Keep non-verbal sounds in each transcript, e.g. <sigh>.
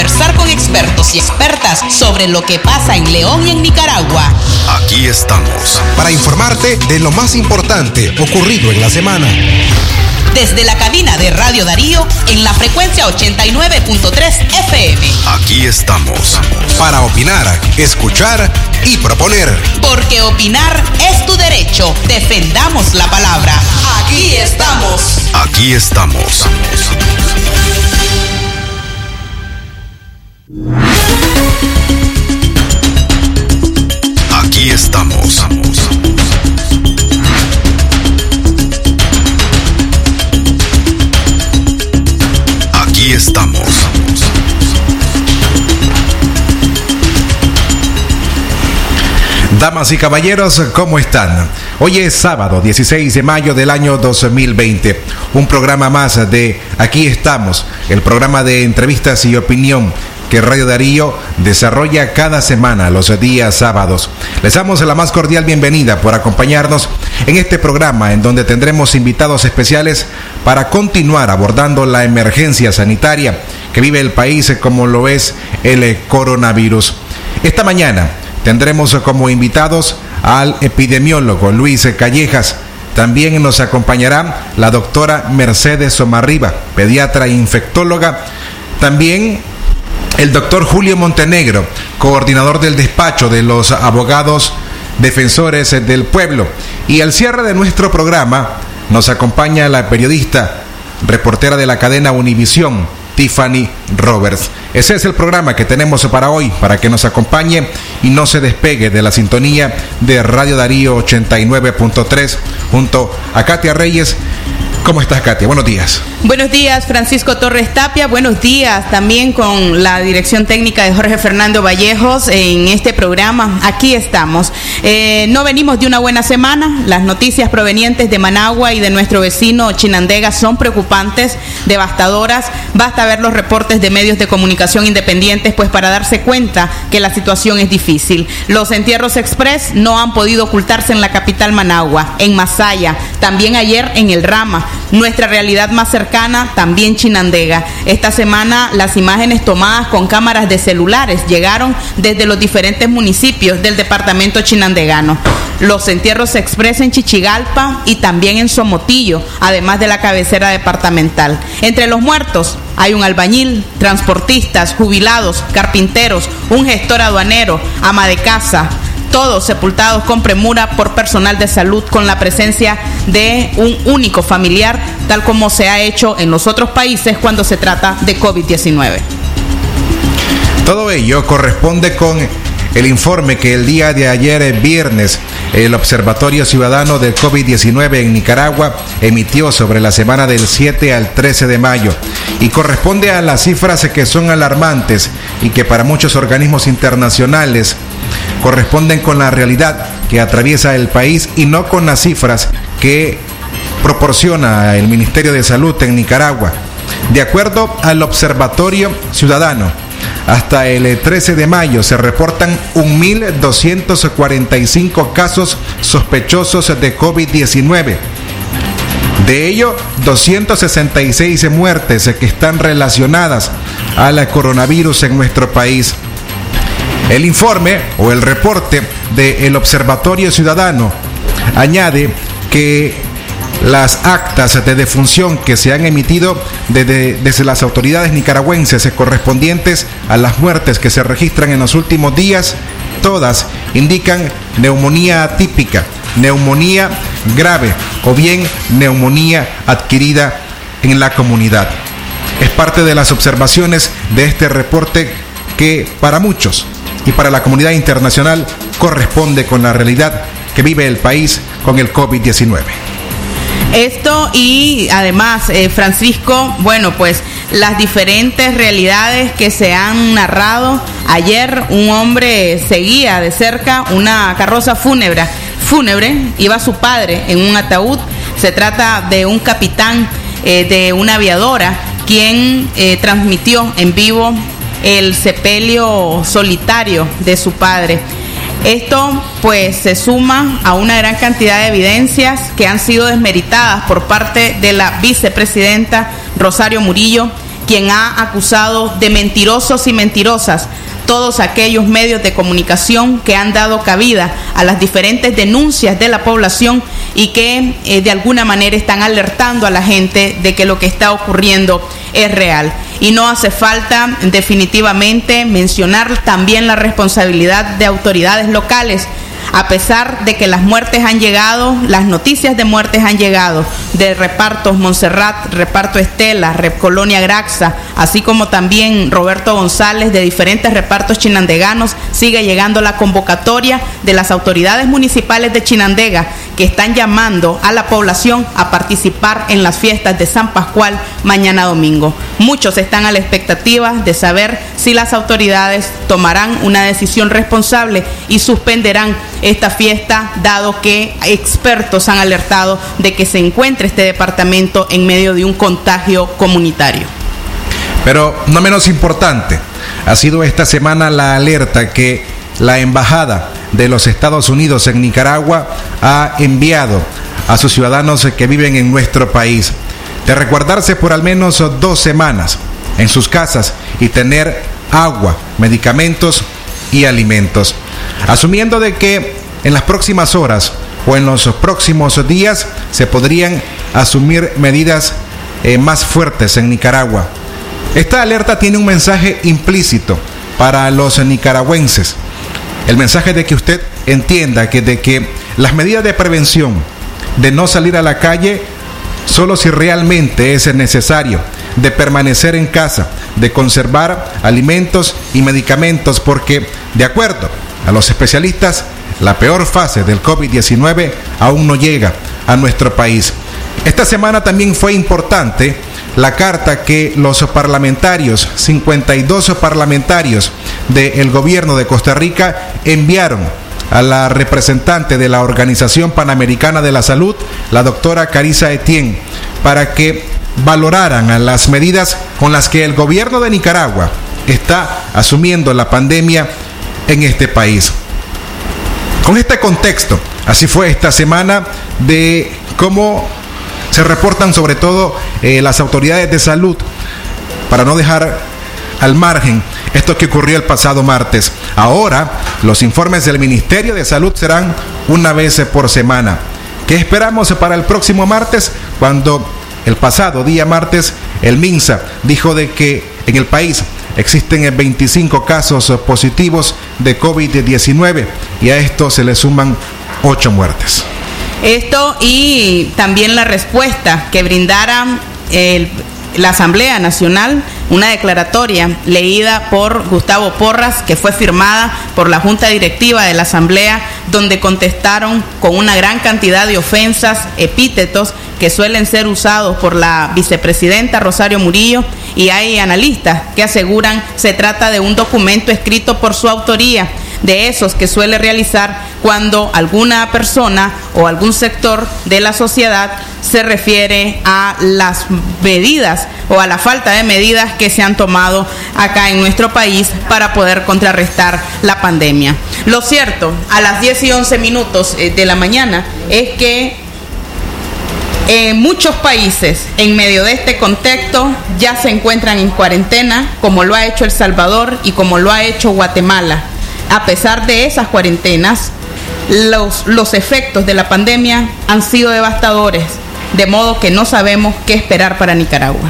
conversar con expertos y expertas sobre lo que pasa en León y en Nicaragua. Aquí estamos. Para informarte de lo más importante ocurrido en la semana. Desde la cabina de Radio Darío en la frecuencia 89.3 FM. Aquí estamos. Para opinar, escuchar y proponer. Porque opinar es tu derecho. Defendamos la palabra. Aquí estamos. Aquí estamos. Damas y caballeros, ¿cómo están? Hoy es sábado 16 de mayo del año 2020. Un programa más de Aquí estamos, el programa de entrevistas y opinión que Radio Darío desarrolla cada semana los días sábados. Les damos la más cordial bienvenida por acompañarnos en este programa en donde tendremos invitados especiales para continuar abordando la emergencia sanitaria que vive el país como lo es el coronavirus. Esta mañana tendremos como invitados al epidemiólogo Luis Callejas. También nos acompañará la doctora Mercedes Somarriba, pediatra e infectóloga. También el doctor Julio Montenegro, coordinador del despacho de los abogados defensores del pueblo. Y al cierre de nuestro programa nos acompaña la periodista, reportera de la cadena Univisión, Tiffany Roberts. Ese es el programa que tenemos para hoy, para que nos acompañe y no se despegue de la sintonía de Radio Darío 89.3 junto a Katia Reyes. ¿Cómo estás, Katia? Buenos días. Buenos días, Francisco Torres Tapia. Buenos días también con la dirección técnica de Jorge Fernando Vallejos en este programa. Aquí estamos. Eh, no venimos de una buena semana. Las noticias provenientes de Managua y de nuestro vecino Chinandega son preocupantes, devastadoras. Basta ver los reportes de medios de comunicación independientes, pues para darse cuenta que la situación es difícil. Los entierros express no han podido ocultarse en la capital Managua, en Masaya, también ayer en el Rama nuestra realidad más cercana, también Chinandega. Esta semana las imágenes tomadas con cámaras de celulares llegaron desde los diferentes municipios del departamento chinandegano. Los entierros se expresan en Chichigalpa y también en Somotillo, además de la cabecera departamental. Entre los muertos hay un albañil, transportistas, jubilados, carpinteros, un gestor aduanero, ama de casa, todos sepultados con premura por personal de salud con la presencia de un único familiar, tal como se ha hecho en los otros países cuando se trata de COVID-19. Todo ello corresponde con el informe que el día de ayer, viernes, el Observatorio Ciudadano del COVID-19 en Nicaragua emitió sobre la semana del 7 al 13 de mayo y corresponde a las cifras que son alarmantes y que para muchos organismos internacionales corresponden con la realidad que atraviesa el país y no con las cifras que proporciona el Ministerio de Salud en Nicaragua. De acuerdo al Observatorio Ciudadano, hasta el 13 de mayo se reportan 1.245 casos sospechosos de COVID-19. De ello, 266 muertes que están relacionadas al coronavirus en nuestro país. El informe o el reporte del Observatorio Ciudadano añade que las actas de defunción que se han emitido desde, desde, las autoridades nicaragüenses correspondientes a las muertes que se registran en los últimos días, todas indican neumonía atípica, neumonía grave o bien neumonía adquirida en la comunidad. Es parte de las observaciones de este reporte que para muchos y para la comunidad internacional corresponde con la realidad que vive el país con el COVID-19. Esto y además, eh, Francisco, bueno, pues las diferentes realidades que se han narrado. Ayer un hombre seguía de cerca una carroza fúnebre, fúnebre, iba su padre en un ataúd. Se trata de un capitán eh, de una aviadora quien eh, transmitió en vivo el sepelio solitario de su padre. Esto pues se suma a una gran cantidad de evidencias que han sido desmeritadas por parte de la vicepresidenta Rosario Murillo, quien ha acusado de mentirosos y mentirosas todos aquellos medios de comunicación que han dado cabida a las diferentes denuncias de la población y que eh, de alguna manera están alertando a la gente de que lo que está ocurriendo es real. Y no hace falta definitivamente mencionar también la responsabilidad de autoridades locales. A pesar de que las muertes han llegado, las noticias de muertes han llegado. De repartos Montserrat, reparto Estela, Rep Colonia Graxa, así como también Roberto González de diferentes repartos chinandeganos, sigue llegando la convocatoria de las autoridades municipales de Chinandega que están llamando a la población a participar en las fiestas de San Pascual mañana domingo. Muchos están a la expectativa de saber si las autoridades tomarán una decisión responsable y suspenderán esta fiesta, dado que expertos han alertado de que se encuentra este departamento en medio de un contagio comunitario. Pero no menos importante, ha sido esta semana la alerta que la Embajada de los Estados Unidos en Nicaragua ha enviado a sus ciudadanos que viven en nuestro país de recordarse por al menos dos semanas en sus casas y tener agua, medicamentos y alimentos asumiendo de que en las próximas horas o en los próximos días se podrían asumir medidas eh, más fuertes en Nicaragua. Esta alerta tiene un mensaje implícito para los nicaragüenses. El mensaje de que usted entienda que de que las medidas de prevención de no salir a la calle solo si realmente es necesario, de permanecer en casa, de conservar alimentos y medicamentos, porque de acuerdo a los especialistas, la peor fase del COVID-19 aún no llega a nuestro país. Esta semana también fue importante la carta que los parlamentarios, 52 parlamentarios del gobierno de Costa Rica enviaron a la representante de la Organización Panamericana de la Salud, la doctora Carisa Etienne, para que valoraran las medidas con las que el gobierno de Nicaragua está asumiendo la pandemia en este país. Con este contexto, así fue esta semana de cómo se reportan sobre todo eh, las autoridades de salud para no dejar al margen esto que ocurrió el pasado martes. Ahora los informes del Ministerio de Salud serán una vez por semana. ¿Qué esperamos para el próximo martes? Cuando el pasado día martes el MINSA dijo de que en el país existen 25 casos positivos de COVID-19 y a esto se le suman 8 muertes. Esto y también la respuesta que brindara la Asamblea Nacional, una declaratoria leída por Gustavo Porras, que fue firmada por la Junta Directiva de la Asamblea, donde contestaron con una gran cantidad de ofensas, epítetos que suelen ser usados por la vicepresidenta Rosario Murillo y hay analistas que aseguran se trata de un documento escrito por su autoría de esos que suele realizar cuando alguna persona o algún sector de la sociedad se refiere a las medidas o a la falta de medidas que se han tomado acá en nuestro país para poder contrarrestar la pandemia. Lo cierto, a las 10 y 11 minutos eh, de la mañana es que en muchos países, en medio de este contexto, ya se encuentran en cuarentena, como lo ha hecho El Salvador y como lo ha hecho Guatemala. A pesar de esas cuarentenas, los, los efectos de la pandemia han sido devastadores, de modo que no sabemos qué esperar para Nicaragua.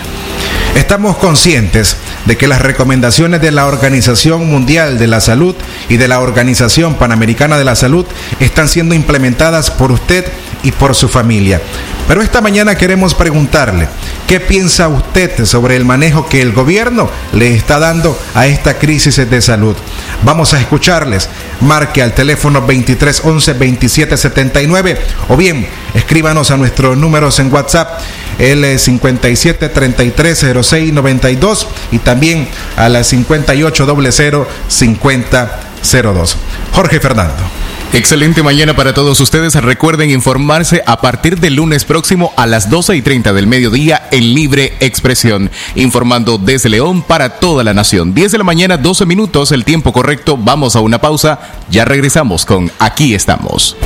Estamos conscientes de que las recomendaciones de la Organización Mundial de la Salud y de la Organización Panamericana de la Salud están siendo implementadas por usted y por su familia. Pero esta mañana queremos preguntarle, ¿qué piensa usted sobre el manejo que el gobierno le está dando a esta crisis de salud? Vamos a escucharles. Marque al teléfono 2311 2779 o bien escríbanos a nuestros números en WhatsApp el 57 33 06 92 y también a la 58 00 50 02. Jorge Fernando. Excelente mañana para todos ustedes. Recuerden informarse a partir del lunes próximo a las 12 y 30 del mediodía en Libre Expresión. Informando desde León para toda la nación. 10 de la mañana, 12 minutos, el tiempo correcto. Vamos a una pausa. Ya regresamos con Aquí estamos.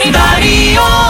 Por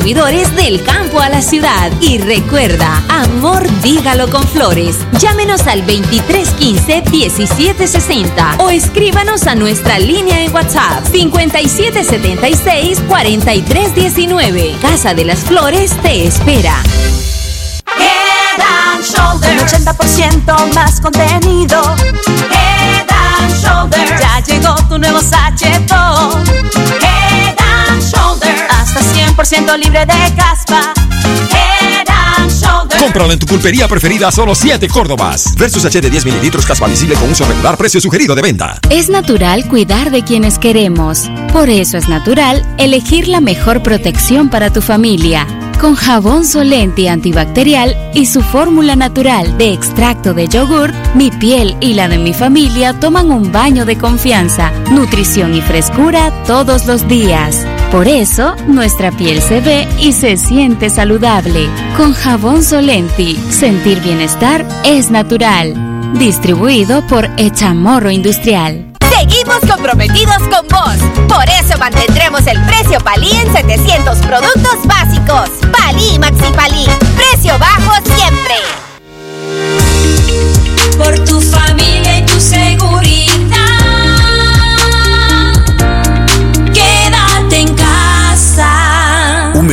del campo a la ciudad. Y recuerda, amor dígalo con flores. Llámenos al 2315-1760 o escríbanos a nuestra línea en WhatsApp 5776-4319. Casa de las Flores te espera. Head and Shoulders. Un 80% más contenido. Head and Shoulders. Ya llegó tu nuevo sachetón. Head and Shoulders. Hasta 100% libre de caspa. Cómpralo en tu pulpería preferida a solo 7 Córdobas. Versus H de 10 mililitros caspa visible con uso regular, precio sugerido de venta. Es natural cuidar de quienes queremos. Por eso es natural elegir la mejor protección para tu familia. Con jabón Solenti antibacterial y su fórmula natural de extracto de yogur, mi piel y la de mi familia toman un baño de confianza, nutrición y frescura todos los días. Por eso, nuestra piel se ve y se siente saludable. Con jabón Solenti, sentir bienestar es natural. Distribuido por Echamorro Industrial. Seguimos comprometidos con vos. Por eso mantendremos el precio Palí en 700 productos básicos. Palí Maxi Palí. Precio bajo siempre. Por tu familia y tu seguridad.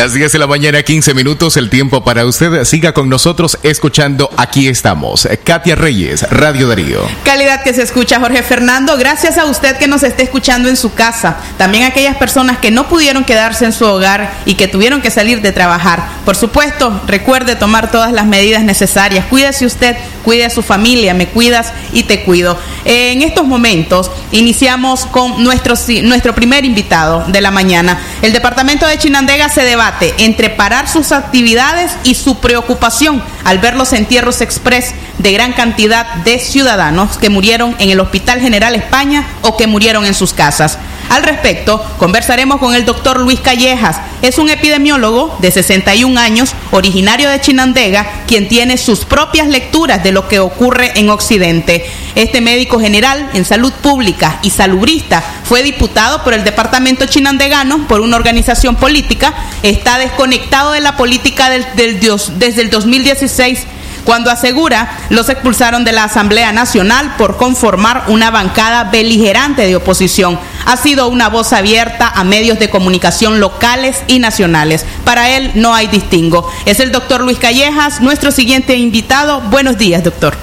Las 10 de la mañana, 15 minutos, el tiempo para usted. Siga con nosotros escuchando Aquí estamos. Katia Reyes, Radio Darío. Calidad que se escucha, Jorge Fernando. Gracias a usted que nos esté escuchando en su casa. También a aquellas personas que no pudieron quedarse en su hogar y que tuvieron que salir de trabajar. Por supuesto, recuerde tomar todas las medidas necesarias. Cuídese usted, cuide a su familia, me cuidas y te cuido. En estos momentos iniciamos con nuestro, nuestro primer invitado de la mañana. El departamento de Chinandega se debate entre parar sus actividades y su preocupación al ver los entierros express de gran cantidad de ciudadanos que murieron en el Hospital General España o que murieron en sus casas. Al respecto, conversaremos con el doctor Luis Callejas. Es un epidemiólogo de 61 años, originario de Chinandega, quien tiene sus propias lecturas de lo que ocurre en Occidente. Este médico general en salud pública y salubrista fue diputado por el departamento chinandegano por una organización política. Está desconectado de la política del- del desde el 2016 cuando asegura los expulsaron de la Asamblea Nacional por conformar una bancada beligerante de oposición. Ha sido una voz abierta a medios de comunicación locales y nacionales. Para él no hay distingo. Es el doctor Luis Callejas, nuestro siguiente invitado. Buenos días, doctor.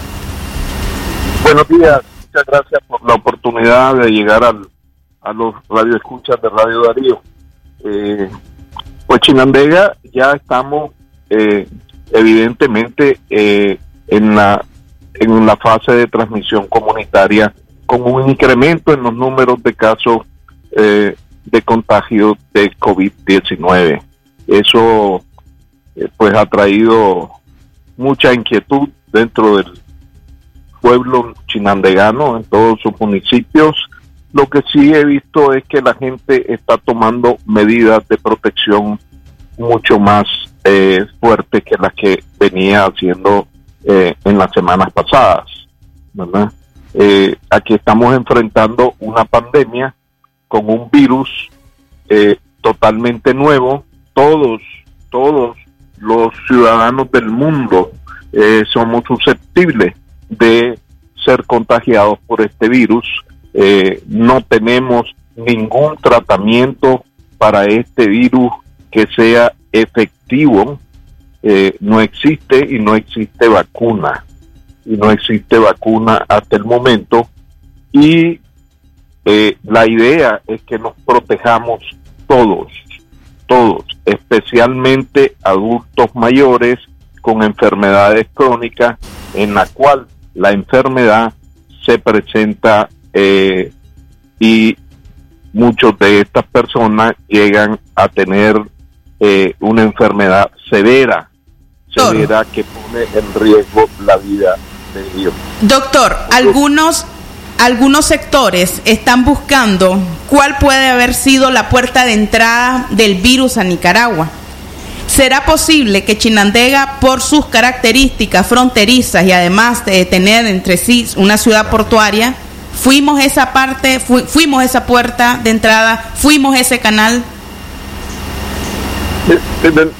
Buenos días, muchas gracias por la oportunidad de llegar al, a los radioescuchas de Radio Darío. Eh, pues Chinandega ya estamos eh, evidentemente eh, en la en la fase de transmisión comunitaria con un incremento en los números de casos eh, de contagio de COVID-19. Eso eh, pues ha traído mucha inquietud dentro del pueblo chinandegano en todos sus municipios. Lo que sí he visto es que la gente está tomando medidas de protección mucho más eh, fuertes que las que venía haciendo eh, en las semanas pasadas. Eh, aquí estamos enfrentando una pandemia con un virus eh, totalmente nuevo. Todos, todos los ciudadanos del mundo eh, somos susceptibles de ser contagiados por este virus. No tenemos ningún tratamiento para este virus que sea efectivo. Eh, no existe y no existe vacuna. Y no existe vacuna hasta el momento. Y eh, la idea es que nos protejamos todos, todos, especialmente adultos mayores con enfermedades crónicas en la cual la enfermedad se presenta eh, y muchos de estas personas llegan a tener eh, una enfermedad severa, severa que pone en riesgo la vida de ellos. Doctor, algunos algunos sectores están buscando cuál puede haber sido la puerta de entrada del virus a Nicaragua. ¿Será posible que Chinandega, por sus características fronterizas y además de tener entre sí una ciudad portuaria, fuimos esa parte, fu fuimos esa puerta de entrada, fuimos ese canal?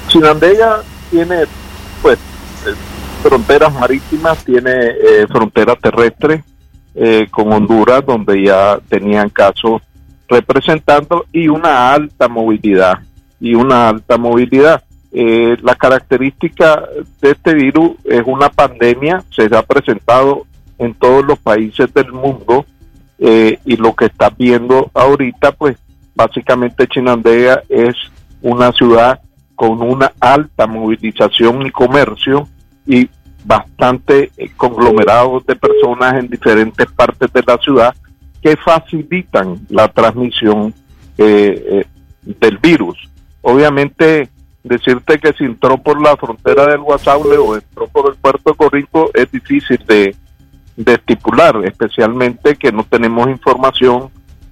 Chinandega tiene pues fronteras marítimas, tiene eh, frontera terrestre eh, con Honduras, donde ya tenían casos representando y una alta movilidad y una alta movilidad. Eh, la característica de este virus es una pandemia, se ha presentado en todos los países del mundo eh, y lo que está viendo ahorita, pues básicamente Chinandega es una ciudad con una alta movilización y comercio y bastante eh, conglomerados de personas en diferentes partes de la ciudad que facilitan la transmisión eh, eh, del virus. Obviamente, decirte que si entró por la frontera del Guasable o entró por el puerto de Corrico es difícil de, de estipular, especialmente que no tenemos información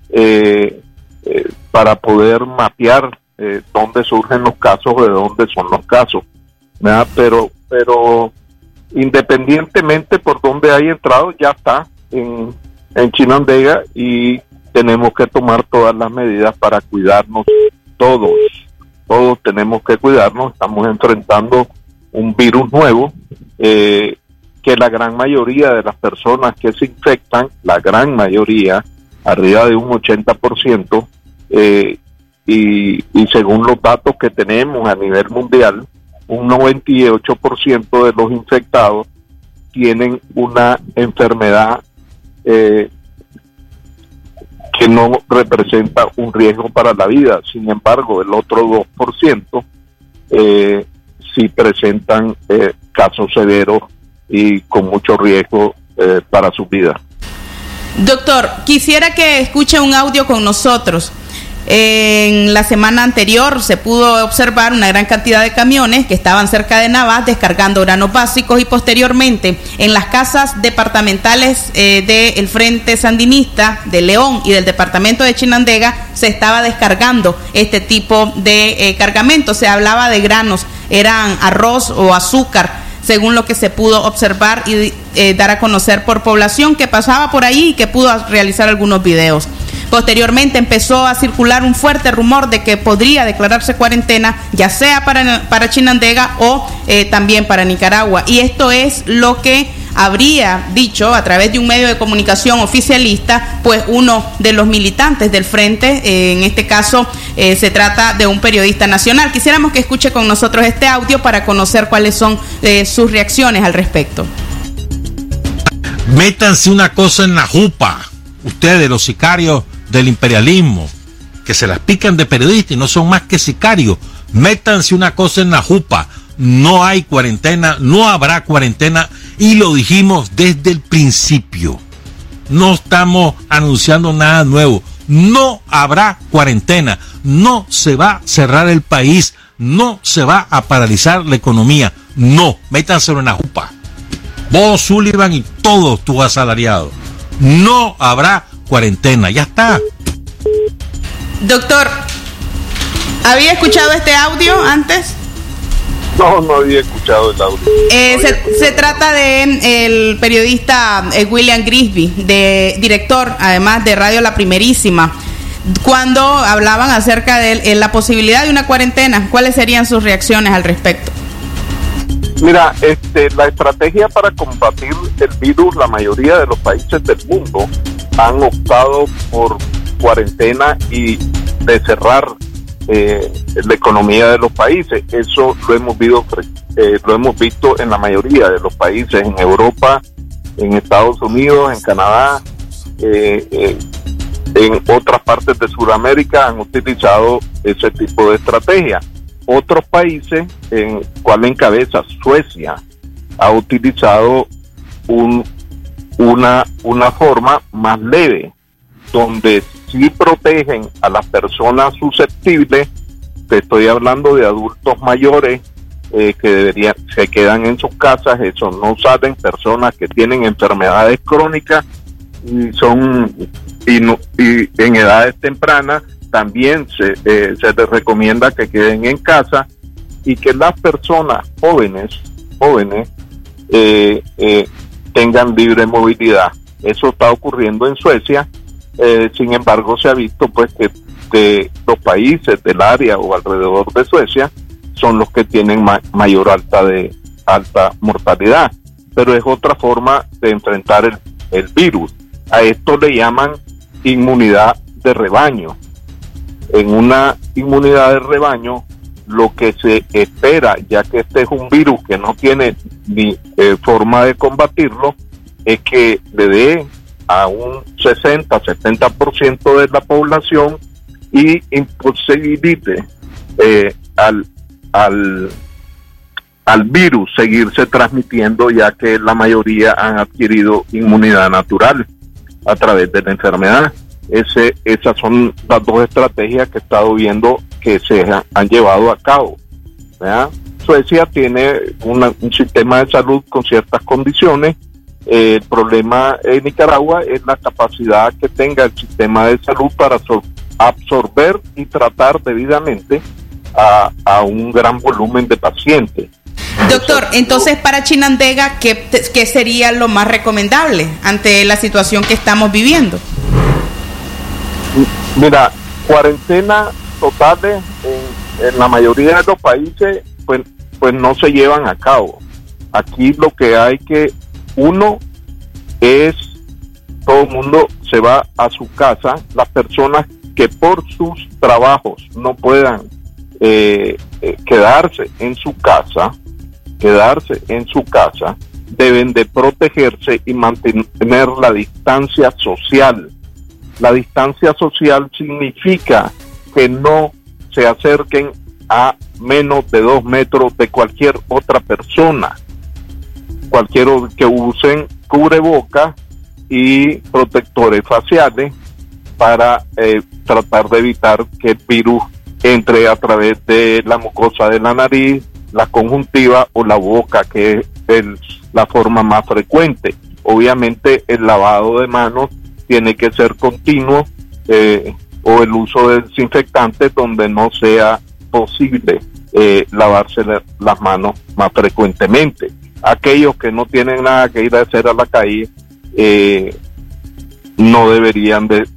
eh, eh, para poder mapear eh, dónde surgen los casos de dónde son los casos. ¿verdad? Pero, pero independientemente por dónde haya entrado, ya está en, en Chinandega y tenemos que tomar todas las medidas para cuidarnos todos. Todos tenemos que cuidarnos. Estamos enfrentando un virus nuevo eh, que la gran mayoría de las personas que se infectan, la gran mayoría, arriba de un 80%, eh, y, según los datos que tenemos a nivel mundial, un 98% de los infectados tienen una enfermedad eh, que no representa un riesgo para la vida. Sin embargo, el otro 2% eh, sí presentan eh, casos severos y con mucho riesgo eh, para su vida. Doctor, quisiera que escuche un audio con nosotros. En la semana anterior se pudo observar una gran cantidad de camiones que estaban cerca de Navas descargando granos básicos y posteriormente en las casas departamentales eh, del Frente Sandinista de León y del departamento de Chinandega se estaba descargando este tipo de eh, cargamento. Se hablaba de granos, eran arroz o azúcar según lo que se pudo observar y eh, dar a conocer por población que pasaba por ahí y que pudo realizar algunos videos. Posteriormente empezó a circular un fuerte rumor de que podría declararse cuarentena, ya sea para, para Chinandega o eh, también para Nicaragua. Y esto es lo que habría dicho a través de un medio de comunicación oficialista, pues uno de los militantes del frente, eh, en este caso eh, se trata de un periodista nacional. Quisiéramos que escuche con nosotros este audio para conocer cuáles son sus reacciones al respecto. Métanse una cosa en la jupa, ustedes los sicarios del imperialismo, que se las pican de periodistas y no son más que sicarios. Métanse una cosa en la jupa. No hay cuarentena, no habrá cuarentena y lo dijimos desde el principio. No estamos anunciando nada nuevo. No habrá cuarentena. No se va a cerrar el país. No se va a paralizar la economía. No, métanse en la jupa. Vos, Sullivan y todos tus asalariados. No habrá cuarentena. Ya está. Doctor, ¿había escuchado este audio antes? No, no había escuchado el audio. Eh, se, se, trata de el periodista eh, William Grisby, de director, además de Radio La Primerísima, cuando hablaban acerca de la posibilidad de una cuarentena. ¿Cuáles serían sus reacciones al respecto? Mira, este, la estrategia para combatir el virus, la mayoría de los países del mundo han optado por cuarentena y de cerrar eh, la economía de los países. Eso lo hemos visto, eh, lo hemos visto en la mayoría de los países, en Europa, en Estados Unidos, en Canadá, eh, en otras partes de Sudamérica han utilizado ese tipo de estrategia. Otros países, en cual encabeza Suecia, ha utilizado un, una, una forma más leve, donde sí protegen a las personas susceptibles, te estoy hablando de adultos mayores eh, que deberían, se quedan en sus casas, eso no salen, personas que tienen enfermedades crónicas y son y, y en edades tempranas también se, eh, se les recomienda que queden en casa y que las personas jóvenes jóvenes eh, eh, tengan libre movilidad. Eso está ocurriendo en Suecia. sin embargo, se ha visto pues que de los países del área o alrededor de Suecia son los que tienen mayor alta de alta mortalidad. Pero es otra forma de enfrentar el, el virus. A esto le llaman inmunidad de rebaño en una inmunidad de rebaño, lo que se espera, ya que este es un virus que no tiene ni eh, forma de combatirlo, es que le dé a un 60-70% de la población y imposibilite eh, al, al, al virus seguirse transmitiendo, ya que la mayoría han adquirido inmunidad natural a través de la enfermedad. Ese, esas son las dos estrategias que he estado viendo que se han llevado a cabo. Suecia tiene un sistema de salud con ciertas condiciones. el problema en Nicaragua es la capacidad que tenga el sistema de salud para absorber y tratar debidamente a, a un gran volumen de pacientes. Doctor, entonces para Chinandega, ¿qué, ¿qué, sería lo más recomendable ante la situación que estamos viviendo? Mira, cuarentena totales en, en, la mayoría de los países pues, pues no se llevan a cabo. Aquí lo que hay que, uno es, todo el mundo se va a su casa, las personas que por sus trabajos no puedan eh, eh, quedarse en su casa, quedarse en su casa, deben de protegerse y mantener la distancia social la distancia social significa que no se acerquen a menos de dos metros de cualquier otra persona. Cualquier que usen cubreboca y protectores faciales para eh, tratar de evitar que el virus entre a través de la mucosa de la nariz, la conjuntiva o la boca, que es la forma más frecuente. Obviamente el lavado de manos tiene que ser continuo eh, o el uso de desinfectantes donde no sea posible eh, lavarse las manos más frecuentemente. Aquellos que no tienen nada que ir a hacer a la calle eh, no deberían de,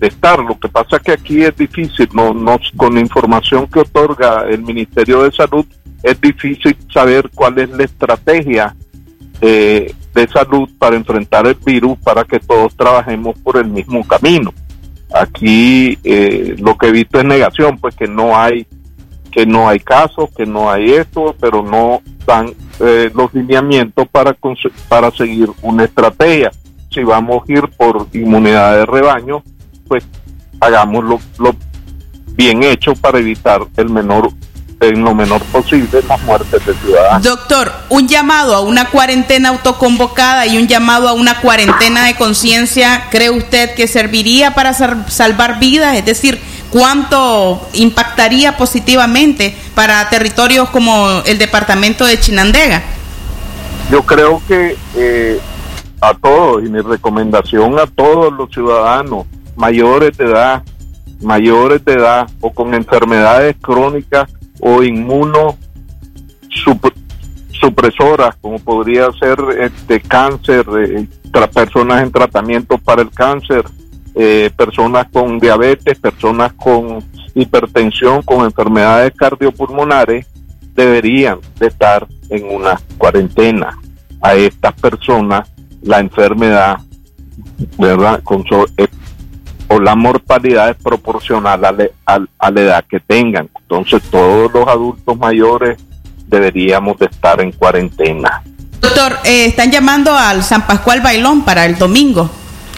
estar. Lo que pasa es que aquí es difícil, no, no, con la información que otorga el Ministerio de Salud, es difícil saber cuál es la estrategia eh, de salud para enfrentar el virus para que todos trabajemos por el mismo camino. Aquí eh, lo que he visto es negación, pues que no hay que no hay casos, que no hay esto, pero no dan eh, los lineamientos para para seguir una estrategia. Si vamos a ir por inmunidad de rebaño, pues hagámoslo lo bien hecho para evitar el menor en lo menor posible las muertes de ciudadanos. Doctor, un llamado a una cuarentena autoconvocada y un llamado a una cuarentena de conciencia, ¿cree usted que serviría para salvar vidas? Es decir, ¿cuánto impactaría positivamente para territorios como el departamento de Chinandega? Yo creo que eh, a todos, y mi recomendación a todos los ciudadanos mayores de edad, mayores de edad o con enfermedades crónicas o inmuno sup- supresoras, como podría ser este cáncer, eh, personas en tratamiento para el cáncer, eh, personas con diabetes, personas con hipertensión, con enfermedades cardiopulmonares, deberían de estar en una cuarentena. A estas personas la enfermedad, ¿verdad? Con so- o la mortalidad es proporcional a, la- a- a la edad que tengan. Entonces todos los adultos mayores deberíamos de estar en cuarentena. Doctor, eh, están llamando al San Pascual Bailón para el domingo.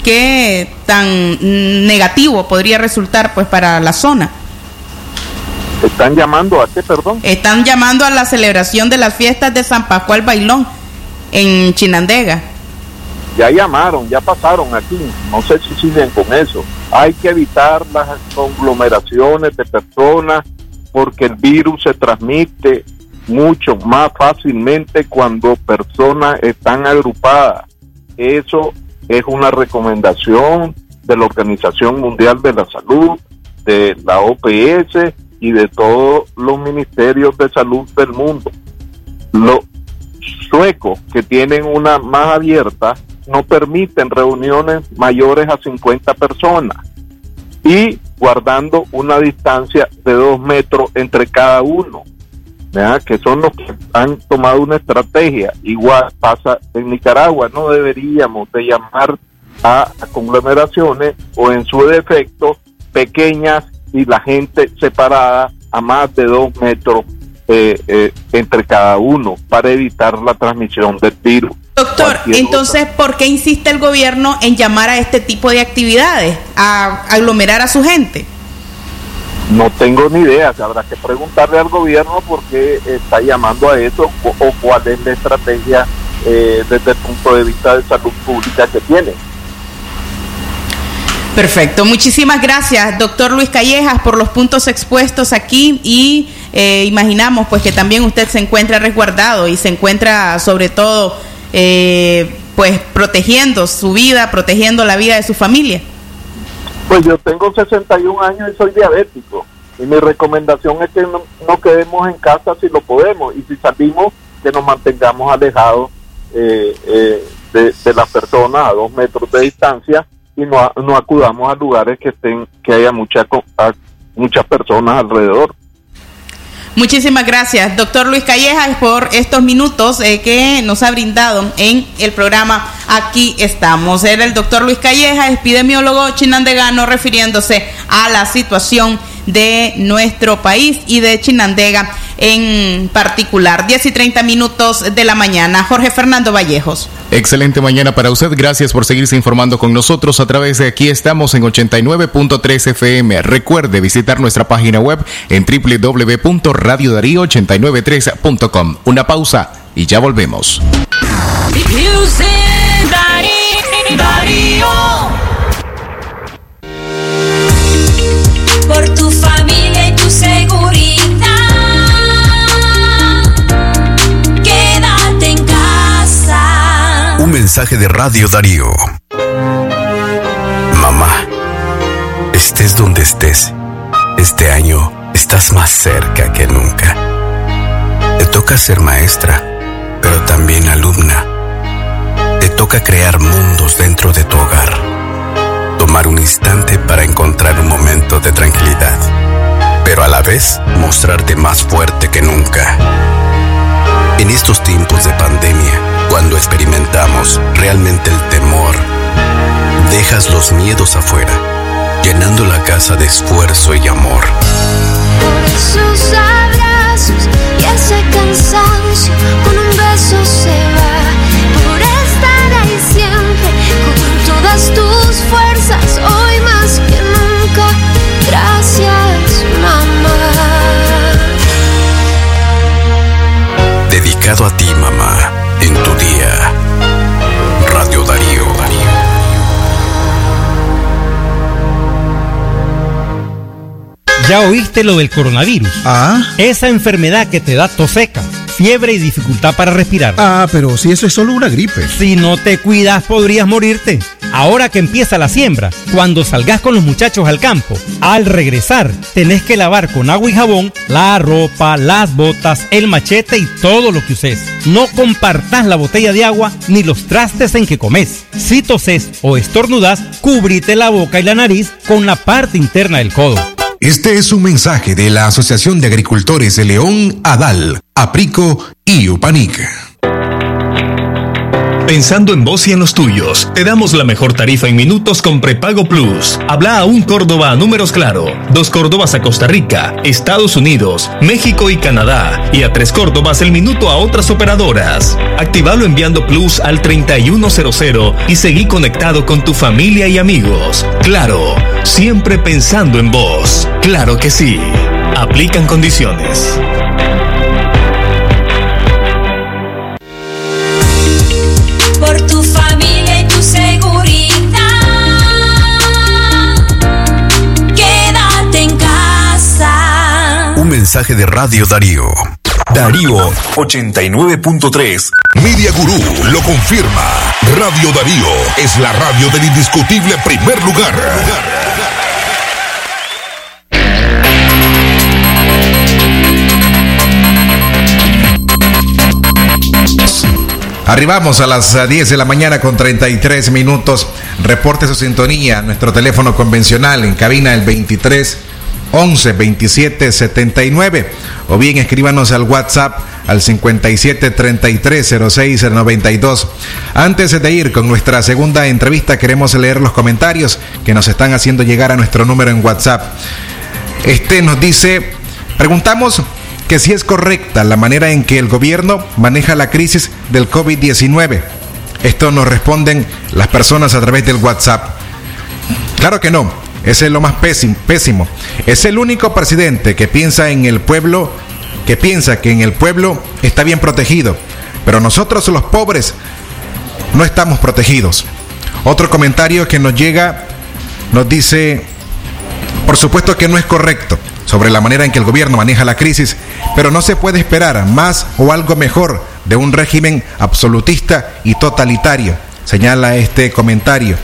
¿Qué tan negativo podría resultar pues para la zona? ¿Están llamando a qué, perdón? Están llamando a la celebración de las fiestas de San Pascual Bailón en Chinandega. Ya llamaron, ya pasaron aquí. No sé si siguen con eso. Hay que evitar las conglomeraciones de personas porque el virus se transmite mucho más fácilmente cuando personas están agrupadas. Eso es una recomendación de la Organización Mundial de la Salud, de la OPS y de todos los ministerios de salud del mundo. Los suecos que tienen una más abierta no permiten reuniones mayores a 50 personas y guardando una distancia de dos metros entre cada uno. que son los que han tomado una estrategia. Igual pasa en Nicaragua, no deberíamos de llamar a, a conglomeraciones o en su defecto pequeñas y la gente separada a más de dos metros eh, eh, entre cada uno para evitar la transmisión del virus. Doctor, entonces, ¿por qué insiste el gobierno en llamar a este tipo de actividades, a aglomerar a su gente? No tengo ni idea, habrá que preguntarle al gobierno por qué está llamando a eso o, o cuál es la estrategia eh, desde el punto de vista de salud pública que tiene. Perfecto, muchísimas gracias, doctor Luis Callejas, por los puntos expuestos aquí y eh, imaginamos pues que también usted se encuentra resguardado y se encuentra sobre todo eh, pues protegiendo su vida, protegiendo la vida de su familia. Pues yo tengo 61 años y soy diabético. Y mi recomendación es que no, no quedemos en casa si lo podemos. Y si salimos, que nos mantengamos alejados eh, eh, de, las personas a dos metros de distancia y no, no acudamos a lugares que estén que haya mucha, muchas personas alrededor. Muchísimas gracias, doctor Luis Callejas, por estos minutos eh, que nos ha brindado en el programa Aquí estamos. Era el doctor Luis Callejas, epidemiólogo chinandegano, refiriéndose a la situación de nuestro país y de Chinandega en particular. 10 y 30 minutos de la mañana. Jorge Fernando Vallejos. Excelente mañana para usted. Gracias por seguirse informando con nosotros a través de aquí estamos en 89.3 FM. Recuerde visitar nuestra página web en www.radiodarío893.com. Una pausa y ya volvemos. Music Dari- Darío. Mensaje de Radio Darío. Mamá, estés donde estés, este año estás más cerca que nunca. Te toca ser maestra, pero también alumna. Te toca crear mundos dentro de tu hogar. Tomar un instante para encontrar un momento de tranquilidad, pero a la vez mostrarte más fuerte que nunca. En estos tiempos de pandemia, cuando experimentamos realmente el temor, dejas los miedos afuera, llenando la casa de esfuerzo y amor. Por esos abrazos y ese cansancio, con un beso se va. Por estar ahí siempre, con todas tus fuerzas, hoy más que nunca. Gracias, mamá. Dedicado a ti, mamá, en tu día. Radio Darío. ¿Ya oíste lo del coronavirus? Ah. Esa enfermedad que te da tos seca, fiebre y dificultad para respirar. Ah, pero si eso es solo una gripe. Si no te cuidas podrías morirte. Ahora que empieza la siembra, cuando salgas con los muchachos al campo, al regresar tenés que lavar con agua y jabón la ropa, las botas, el machete y todo lo que uses. No compartas la botella de agua ni los trastes en que comes. Si toses o estornudas, cubrite la boca y la nariz con la parte interna del codo. Este es un mensaje de la Asociación de Agricultores de León, ADAL, Aprico y Upanic. Pensando en vos y en los tuyos, te damos la mejor tarifa en minutos con Prepago Plus. Habla a un Córdoba a números claro, dos Córdobas a Costa Rica, Estados Unidos, México y Canadá, y a tres Córdobas el minuto a otras operadoras. Activalo enviando Plus al 3100 y seguí conectado con tu familia y amigos. Claro, siempre pensando en vos. Claro que sí. Aplican condiciones. Mensaje de Radio Darío. Darío 89.3. Media Gurú lo confirma. Radio Darío es la radio del indiscutible primer lugar. Arribamos a las eh, 10 de la mañana con 33 minutos. Reporte su sintonía. Nuestro teléfono convencional en cabina el 23 11 27 79. O bien escríbanos al WhatsApp al 57 33 06 92. Antes de ir con nuestra segunda entrevista, queremos leer los comentarios que nos están haciendo llegar a nuestro número en WhatsApp. Este nos dice, preguntamos que si es correcta la manera en que el gobierno maneja la crisis del COVID-19. Esto nos responden las personas a través del WhatsApp. Claro que no, ese es lo más pésim- pésimo. Es el único presidente que piensa en el pueblo, que piensa que en el pueblo está bien protegido, pero nosotros los pobres no estamos protegidos. Otro comentario que nos llega nos dice, por supuesto que no es correcto sobre la manera en que el gobierno maneja la crisis, pero no se puede esperar más o algo mejor de un régimen absolutista y totalitario, señala este comentario.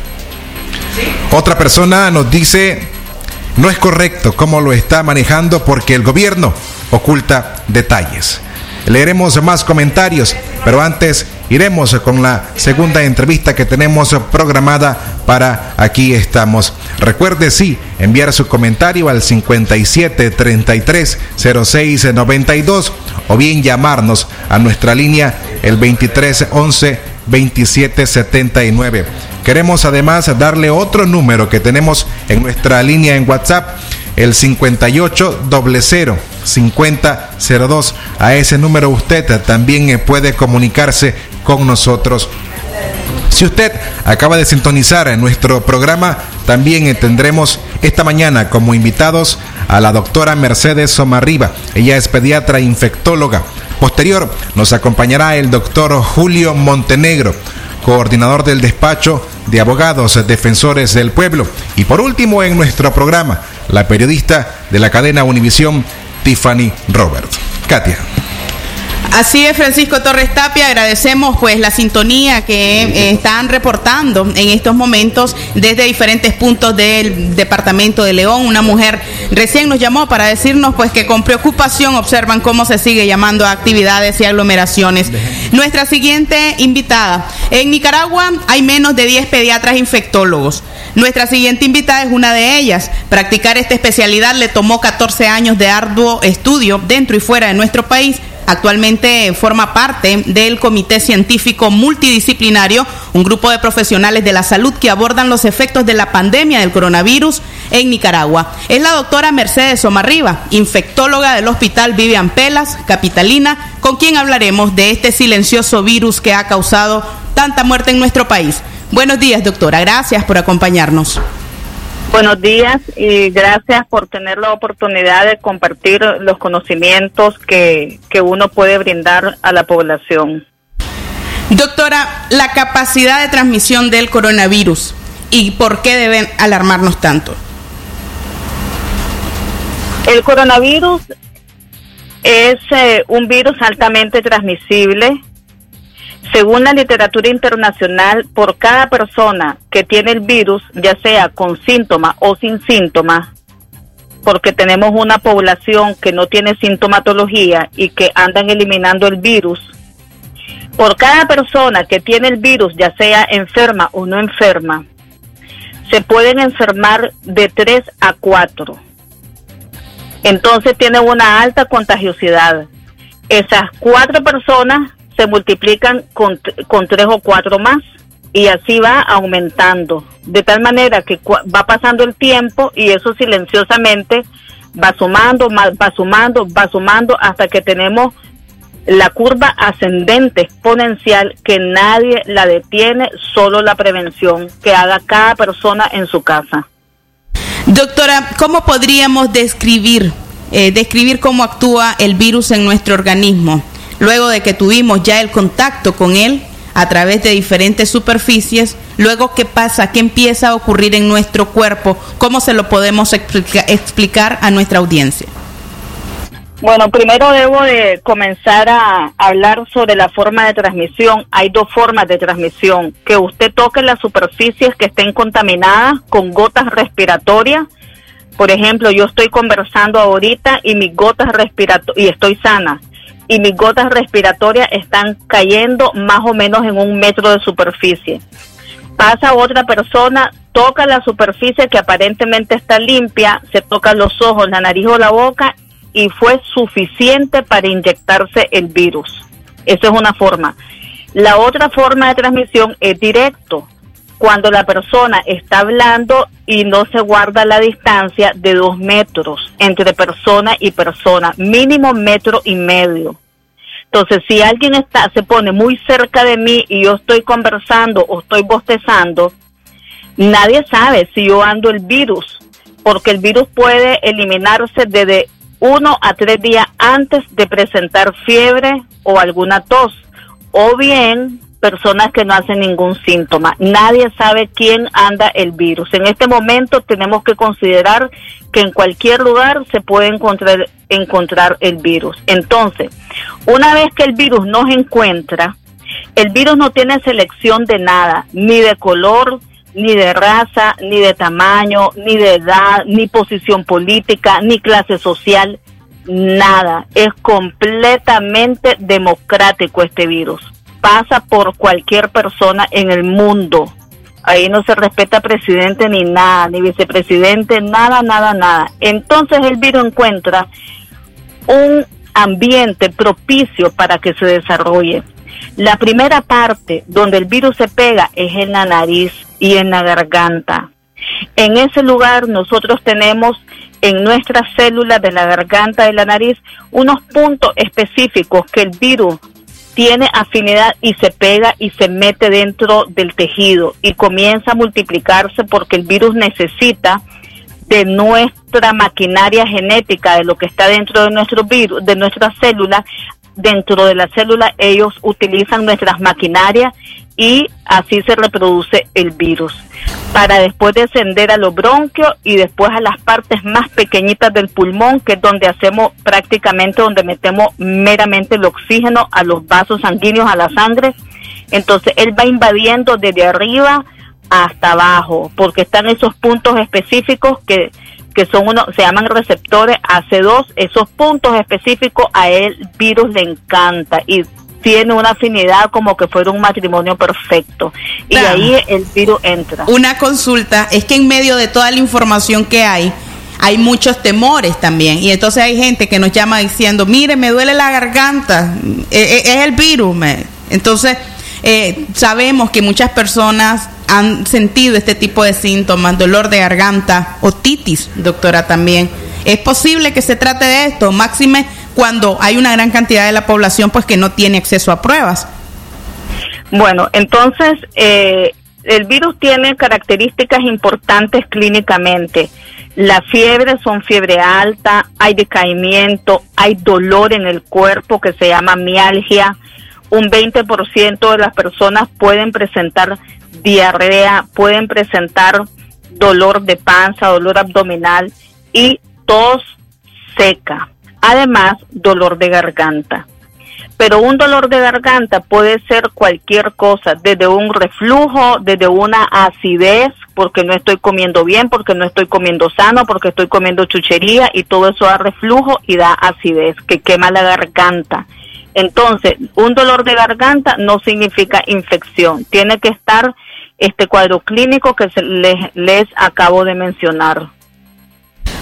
Otra persona nos dice, no es correcto cómo lo está manejando porque el gobierno oculta detalles. Leeremos más comentarios, pero antes iremos con la segunda entrevista que tenemos programada para Aquí estamos. Recuerde sí enviar su comentario al 57 33 06 92 o bien llamarnos a nuestra línea el 23 11 27 79. Queremos además darle otro número que tenemos en nuestra línea en WhatsApp, el 58 00 5002. A ese número usted también eh, puede comunicarse con nosotros. Si usted acaba de sintonizar en nuestro programa, también eh, tendremos esta mañana como invitados a la doctora Mercedes Somarriba. Ella es pediatra infectóloga. Posterior nos acompañará el doctor Julio Montenegro, coordinador del despacho de abogados defensores del pueblo. Y por último en nuestro programa, la periodista de la cadena Univisión, Tiffany Robert. Katia. Así es, Francisco Torres Tapia, agradecemos pues la sintonía que eh, están reportando en estos momentos desde diferentes puntos del departamento de León. Una mujer recién nos llamó para decirnos pues que con preocupación observan cómo se sigue llamando a actividades y aglomeraciones. Nuestra siguiente invitada. En Nicaragua hay menos de 10 pediatras infectólogos. Nuestra siguiente invitada es una de ellas. Practicar esta especialidad le tomó 14 años de arduo estudio dentro y fuera de nuestro país. Actualmente forma parte del Comité Científico Multidisciplinario, un grupo de profesionales de la salud que abordan los efectos de la pandemia del coronavirus en Nicaragua. Es la doctora Mercedes Somarriba, infectóloga del Hospital Vivian Pelas, capitalina, con quien hablaremos de este silencioso virus que ha causado tanta muerte en nuestro país. Buenos días, doctora. Gracias por acompañarnos. Buenos días y gracias por tener la oportunidad de compartir los conocimientos que, que uno puede brindar a la población. Doctora, la capacidad de transmisión del coronavirus y por qué deben alarmarnos tanto. El coronavirus es eh, un virus altamente transmisible. Según la literatura internacional, por cada persona que tiene el virus, ya sea con síntomas o sin síntomas, porque tenemos una población que no tiene sintomatología y que andan eliminando el virus, por cada persona que tiene el virus, ya sea enferma o no enferma, se pueden enfermar de 3 a 4. Entonces tiene una alta contagiosidad. Esas cuatro personas se multiplican con, con tres o cuatro más y así va aumentando. De tal manera que va pasando el tiempo y eso silenciosamente va sumando, ma- va sumando, va sumando hasta que tenemos la curva ascendente exponencial que nadie la detiene, solo la prevención que haga cada persona en su casa. Doctora, ¿cómo podríamos describir, eh, describir cómo actúa el virus en nuestro organismo? Luego de que tuvimos ya el contacto con él a través de diferentes superficies, luego qué pasa, qué empieza a ocurrir en nuestro cuerpo, cómo se lo podemos explica- explicar a nuestra audiencia. Bueno, primero debo de comenzar a hablar sobre la forma de transmisión. Hay dos formas de transmisión. Que usted toque las superficies que estén contaminadas con gotas respiratorias. Por ejemplo, yo estoy conversando ahorita y mis gotas respiratorias, y estoy sana, y mis gotas respiratorias están cayendo más o menos en un metro de superficie. Pasa otra persona, toca la superficie que aparentemente está limpia, se toca los ojos, la nariz o la boca y fue suficiente para inyectarse el virus. Esa es una forma. La otra forma de transmisión es directo, cuando la persona está hablando y no se guarda la distancia de dos metros entre persona y persona, mínimo metro y medio. Entonces, si alguien está, se pone muy cerca de mí y yo estoy conversando o estoy bostezando, nadie sabe si yo ando el virus, porque el virus puede eliminarse desde uno a tres días antes de presentar fiebre o alguna tos, o bien personas que no hacen ningún síntoma. Nadie sabe quién anda el virus. En este momento tenemos que considerar que en cualquier lugar se puede encontrar, encontrar el virus. Entonces, una vez que el virus nos encuentra, el virus no tiene selección de nada, ni de color, ni de raza, ni de tamaño, ni de edad, ni posición política, ni clase social, nada. Es completamente democrático este virus. Pasa por cualquier persona en el mundo. Ahí no se respeta presidente ni nada, ni vicepresidente, nada, nada, nada. Entonces el virus encuentra un ambiente propicio para que se desarrolle. La primera parte donde el virus se pega es en la nariz y en la garganta. En ese lugar nosotros tenemos en nuestras células de la garganta y la nariz unos puntos específicos que el virus tiene afinidad y se pega y se mete dentro del tejido y comienza a multiplicarse porque el virus necesita de nuestra maquinaria genética, de lo que está dentro de nuestro virus, de nuestras células, dentro de la célula ellos utilizan nuestras maquinarias y así se reproduce el virus para después descender a los bronquios y después a las partes más pequeñitas del pulmón, que es donde hacemos prácticamente, donde metemos meramente el oxígeno a los vasos sanguíneos, a la sangre. Entonces él va invadiendo desde arriba hasta abajo, porque están esos puntos específicos que, que son uno, se llaman receptores AC2, esos puntos específicos a él virus le encanta y tiene una afinidad como que fuera un matrimonio perfecto. Y Claro. ahí el virus entra. Una consulta es que en medio de toda la información que hay, hay muchos temores también. Y entonces hay gente que nos llama diciendo, mire, me duele la garganta, eh, eh, es el virus. me". Entonces, eh, sabemos que muchas personas han sentido este tipo de síntomas, dolor de garganta, otitis, doctora, también. ¿Es posible que se trate de esto? Máxime cuando hay una gran cantidad de la población pues que no tiene acceso a pruebas. Bueno, entonces eh, el virus tiene características importantes clínicamente. La fiebre son fiebre alta, hay decaimiento, hay dolor en el cuerpo que se llama mialgia. Un 20% de las personas pueden presentar diarrea, pueden presentar dolor de panza, dolor abdominal y tos seca. Además, dolor de garganta. Pero un dolor de garganta puede ser cualquier cosa, desde un reflujo, desde una acidez, porque no estoy comiendo bien, porque no estoy comiendo sano, porque estoy comiendo chuchería y todo eso da reflujo y da acidez, que quema la garganta. Entonces, un dolor de garganta no significa infección, tiene que estar este cuadro clínico que les, les acabo de mencionar.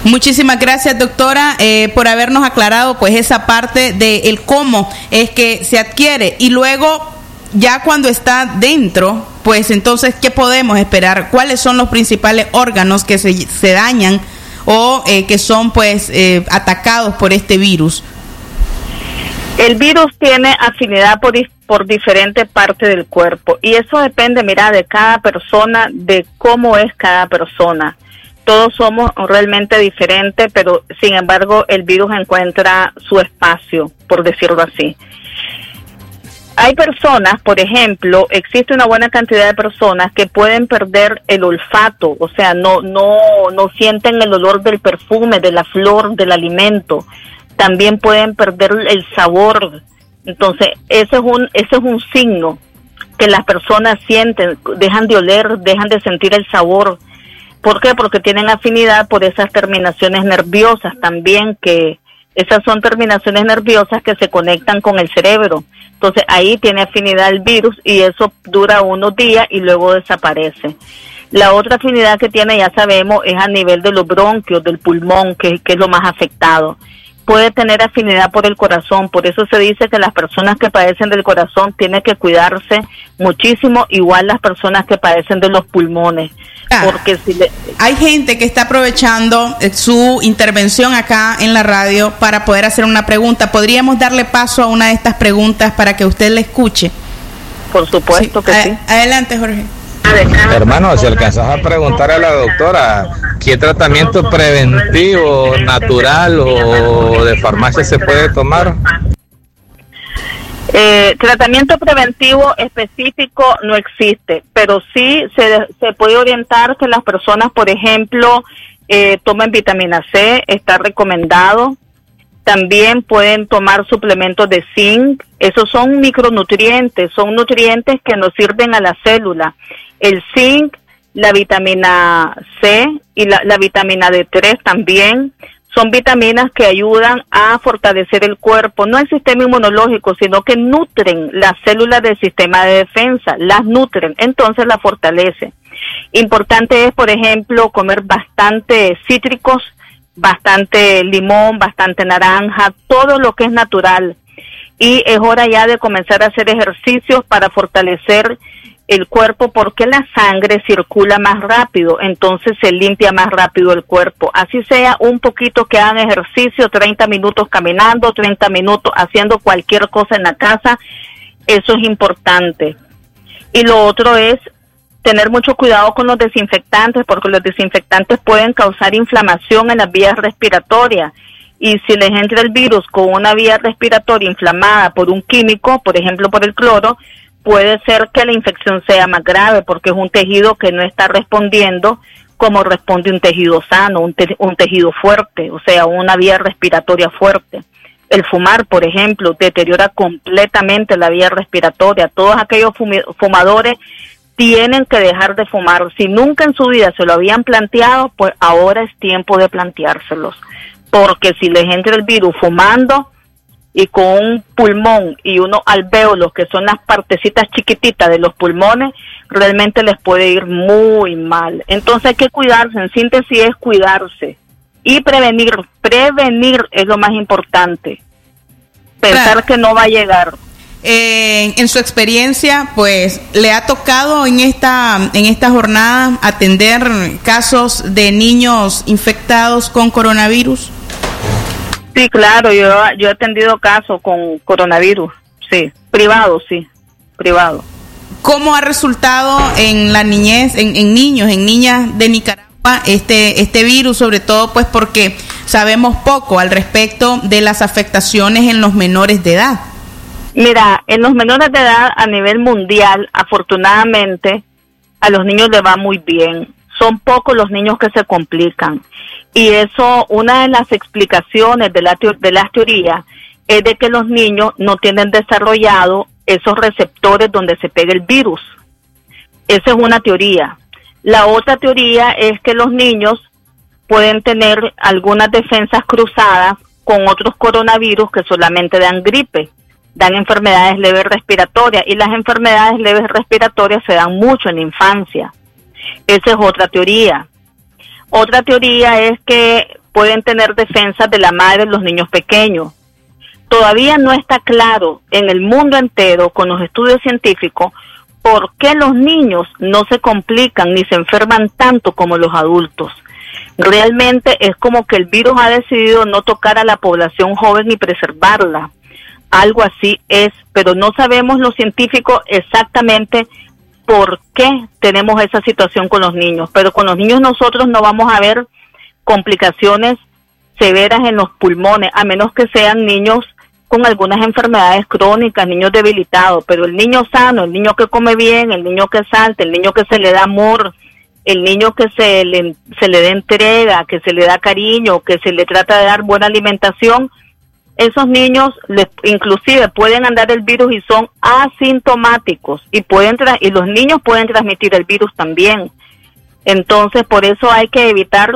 Muchísimas gracias, doctora, eh, por habernos aclarado pues esa parte de el cómo es que se adquiere y luego ya cuando está dentro, pues entonces qué podemos esperar, cuáles son los principales órganos que se, se dañan o eh, que son pues eh, atacados por este virus. El virus tiene afinidad por, por diferentes partes del cuerpo y eso depende, mira, de cada persona, de cómo es cada persona. Todos somos realmente diferentes, pero sin embargo el virus encuentra su espacio, por decirlo así. Hay personas, por ejemplo, existe una buena cantidad de personas que pueden perder el olfato, o sea, no no no sienten el olor del perfume, de la flor, del alimento. También pueden perder el sabor. Entonces, ese es un ese es un signo que las personas sienten, dejan de oler, dejan de sentir el sabor. ¿Por qué? Porque tienen afinidad por esas terminaciones nerviosas también, que esas son terminaciones nerviosas que se conectan con el cerebro. Entonces ahí tiene afinidad el virus y eso dura unos días y luego desaparece. La otra afinidad que tiene, ya sabemos, es a nivel de los bronquios, del pulmón, que, que es lo más afectado. Puede tener afinidad por el corazón, por eso se dice que las personas que padecen del corazón tienen que cuidarse muchísimo, igual las personas que padecen de los pulmones. Porque si le, Hay gente que está aprovechando eh, su intervención acá en la radio para poder hacer una pregunta. ¿Podríamos darle paso a una de estas preguntas para que usted la escuche? Por supuesto que sí. Adelante, Jorge. Hermano, si alcanzas a preguntar a la doctora qué tratamiento preventivo, natural o de farmacia se puede tomar. Eh, tratamiento preventivo específico no existe, pero sí se, se puede orientar que las personas, por ejemplo, eh, tomen vitamina C, está recomendado. También pueden tomar suplementos de zinc. Esos son micronutrientes, son nutrientes que nos sirven a la célula. El zinc, la vitamina C y la, la vitamina D3 también son vitaminas que ayudan a fortalecer el cuerpo, no el sistema inmunológico, sino que nutren las células del sistema de defensa, las nutren, entonces las fortalece. Importante es, por ejemplo, comer bastante cítricos, bastante limón, bastante naranja, todo lo que es natural. Y es hora ya de comenzar a hacer ejercicios para fortalecer el cuerpo porque la sangre circula más rápido, entonces se limpia más rápido el cuerpo. Así sea un poquito que hagan ejercicio, 30 minutos caminando, 30 minutos haciendo cualquier cosa en la casa, eso es importante. Y lo otro es tener mucho cuidado con los desinfectantes porque los desinfectantes pueden causar inflamación en las vías respiratorias y si les entra el virus con una vía respiratoria inflamada por un químico, por ejemplo por el cloro, puede ser que la infección sea más grave porque es un tejido que no está respondiendo como responde un tejido sano, un, te- un tejido fuerte, o sea, una vía respiratoria fuerte. El fumar, por ejemplo, deteriora completamente la vía respiratoria. Todos aquellos fumadores tienen que dejar de fumar. Si nunca en su vida se lo habían planteado, pues ahora es tiempo de planteárselos. Porque si les entra el virus fumando, y con un pulmón y unos alvéolos que son las partecitas chiquititas de los pulmones, realmente les puede ir muy mal. Entonces hay que cuidarse, en síntesis es cuidarse y prevenir. Prevenir es lo más importante. Pensar que no va a llegar. Eh, en su experiencia, pues, ¿le ha tocado en esta, en esta jornada atender casos de niños infectados con coronavirus? Sí, claro, yo, yo he atendido casos con coronavirus, sí, privado, sí, privado. ¿Cómo ha resultado en la niñez, en, en niños, en niñas de Nicaragua este, este virus? Sobre todo, pues, porque sabemos poco al respecto de las afectaciones en los menores de edad. Mira, en los menores de edad a nivel mundial, afortunadamente, a los niños les va muy bien. son pocos los niños que se complican. Y eso, una de las explicaciones de, la de las teorías es de que los niños no tienen desarrollado esos receptores donde se pega el virus. Esa es una teoría. La otra teoría es que los niños pueden tener algunas defensas cruzadas con otros coronavirus que solamente dan gripe, dan enfermedades leves respiratorias y las enfermedades leves respiratorias se dan mucho en la infancia. Esa es otra teoría. Otra teoría es que pueden tener defensas de la madre los niños pequeños. Todavía no está claro en el mundo entero con los estudios científicos por qué los niños no se complican ni se enferman tanto como los adultos. Realmente es como que el virus ha decidido no tocar a la población joven y preservarla. Algo así es, pero no sabemos los científicos exactamente por qué tenemos esa situación con los niños. Pero con los niños nosotros no vamos a ver complicaciones severas en los pulmones, a menos que sean niños con algunas enfermedades crónicas, niños debilitados, pero el niño sano, el niño que come bien, el niño que salta, el niño que se le da amor, el niño que se le, se le da entrega, que se le da cariño, que se le trata de dar buena alimentación, esos niños les, inclusive pueden andar el virus y son asintomáticos y pueden tra- y los niños pueden transmitir el virus también. Entonces, por eso hay que evitar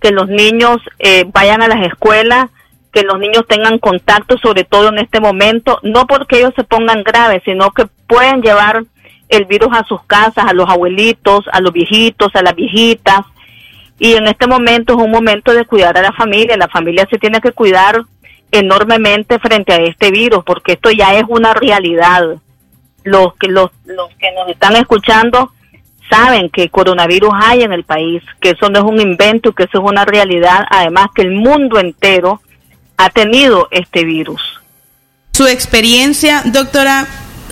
que los niños eh, vayan a las escuelas, que los niños tengan contacto, sobre todo en este momento, no porque ellos se pongan graves, sino que pueden llevar el virus a sus casas, a los abuelitos, a los viejitos, a las viejitas. Y en este momento es un momento de cuidar a la familia. La familia se tiene que cuidar enormemente frente a este virus, porque esto ya es una realidad. Los que, los, los que nos están escuchando saben que coronavirus hay en el país, que eso no es un invento, que eso es una realidad, además que el mundo entero ha tenido este virus. Su experiencia, doctora,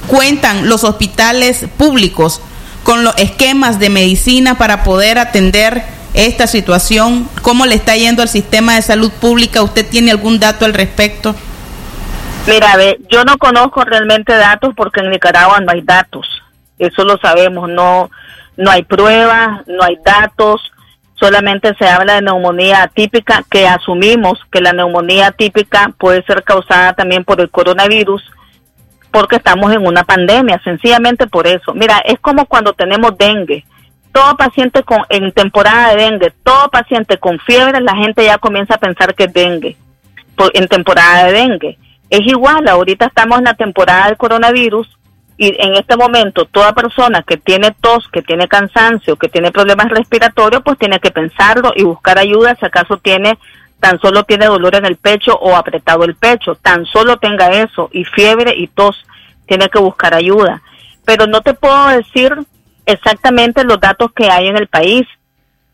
cuentan los hospitales públicos con los esquemas de medicina para poder atender esta situación. ¿Cómo le está yendo al sistema de salud pública? ¿Usted tiene algún dato al respecto? Mira, ve, yo no conozco realmente datos porque en Nicaragua no hay datos. Eso lo sabemos, no no hay pruebas, no hay datos, solamente se habla de neumonía atípica, que asumimos que la neumonía atípica puede ser causada también por el coronavirus, porque estamos en una pandemia, sencillamente por eso. Mira, es como cuando tenemos dengue. Todo paciente con, en temporada de dengue, todo paciente con fiebre, la gente ya comienza a pensar que es dengue, en temporada de dengue. Es igual, ahorita estamos en la temporada del coronavirus y en este momento toda persona que tiene tos, que tiene cansancio, que tiene problemas respiratorios, pues tiene que pensarlo y buscar ayuda si acaso tiene tan solo tiene dolor en el pecho o apretado el pecho, tan solo tenga eso y fiebre y tos, tiene que buscar ayuda. Pero no te puedo decir exactamente los datos que hay en el país,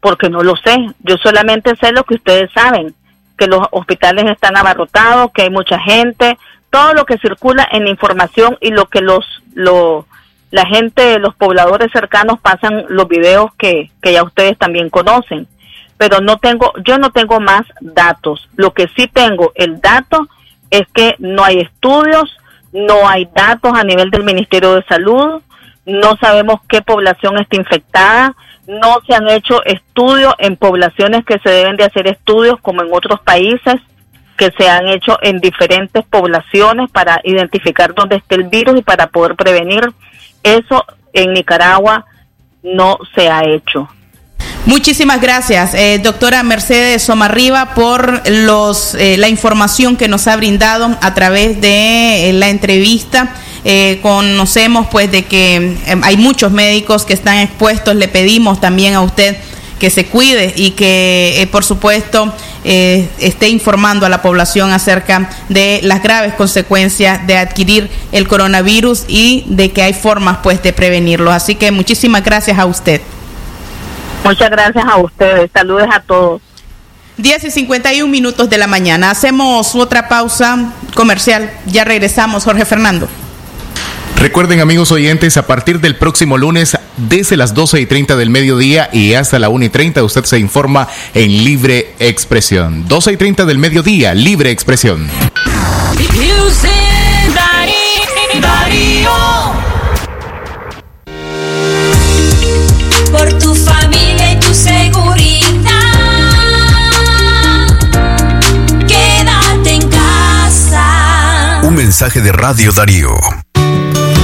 porque no lo sé. Yo solamente sé lo que ustedes saben, que los hospitales están abarrotados, que hay mucha gente, todo lo que circula en información y lo que los lo, la gente, los pobladores cercanos pasan los videos que, que ya ustedes también conocen. Pero no tengo, yo no tengo más datos. Lo que sí tengo, el dato es que no hay estudios, no hay datos a nivel del Ministerio de Salud, no sabemos qué población está infectada, no se han hecho estudios en poblaciones que se deben de hacer estudios como en otros países que se han hecho en diferentes poblaciones para identificar dónde está el virus y para poder prevenir. Eso en Nicaragua no se ha hecho. Muchísimas gracias, eh, doctora Mercedes Somarriba, por los, eh, la información que nos ha brindado a través de eh, la entrevista. Eh, conocemos pues de que eh, hay muchos médicos que están expuestos. Le pedimos también a usted que se cuide y que, eh, por supuesto, eh, esté informando a la población acerca de las graves consecuencias de adquirir el coronavirus y de que hay formas pues de prevenirlo. Así que muchísimas gracias a usted. Muchas gracias a ustedes. Saludos a todos. 10 y 51 minutos de la mañana. Hacemos otra pausa comercial. Ya regresamos, Jorge Fernando. Recuerden amigos oyentes, a partir del próximo lunes, desde las 12 y 30 del mediodía y hasta la 1 y 30, usted se informa en Libre Expresión. 12 y 30 del mediodía, Libre Expresión. Por mensaje de Radio Darío.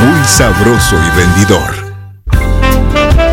muy sabroso y vendidor.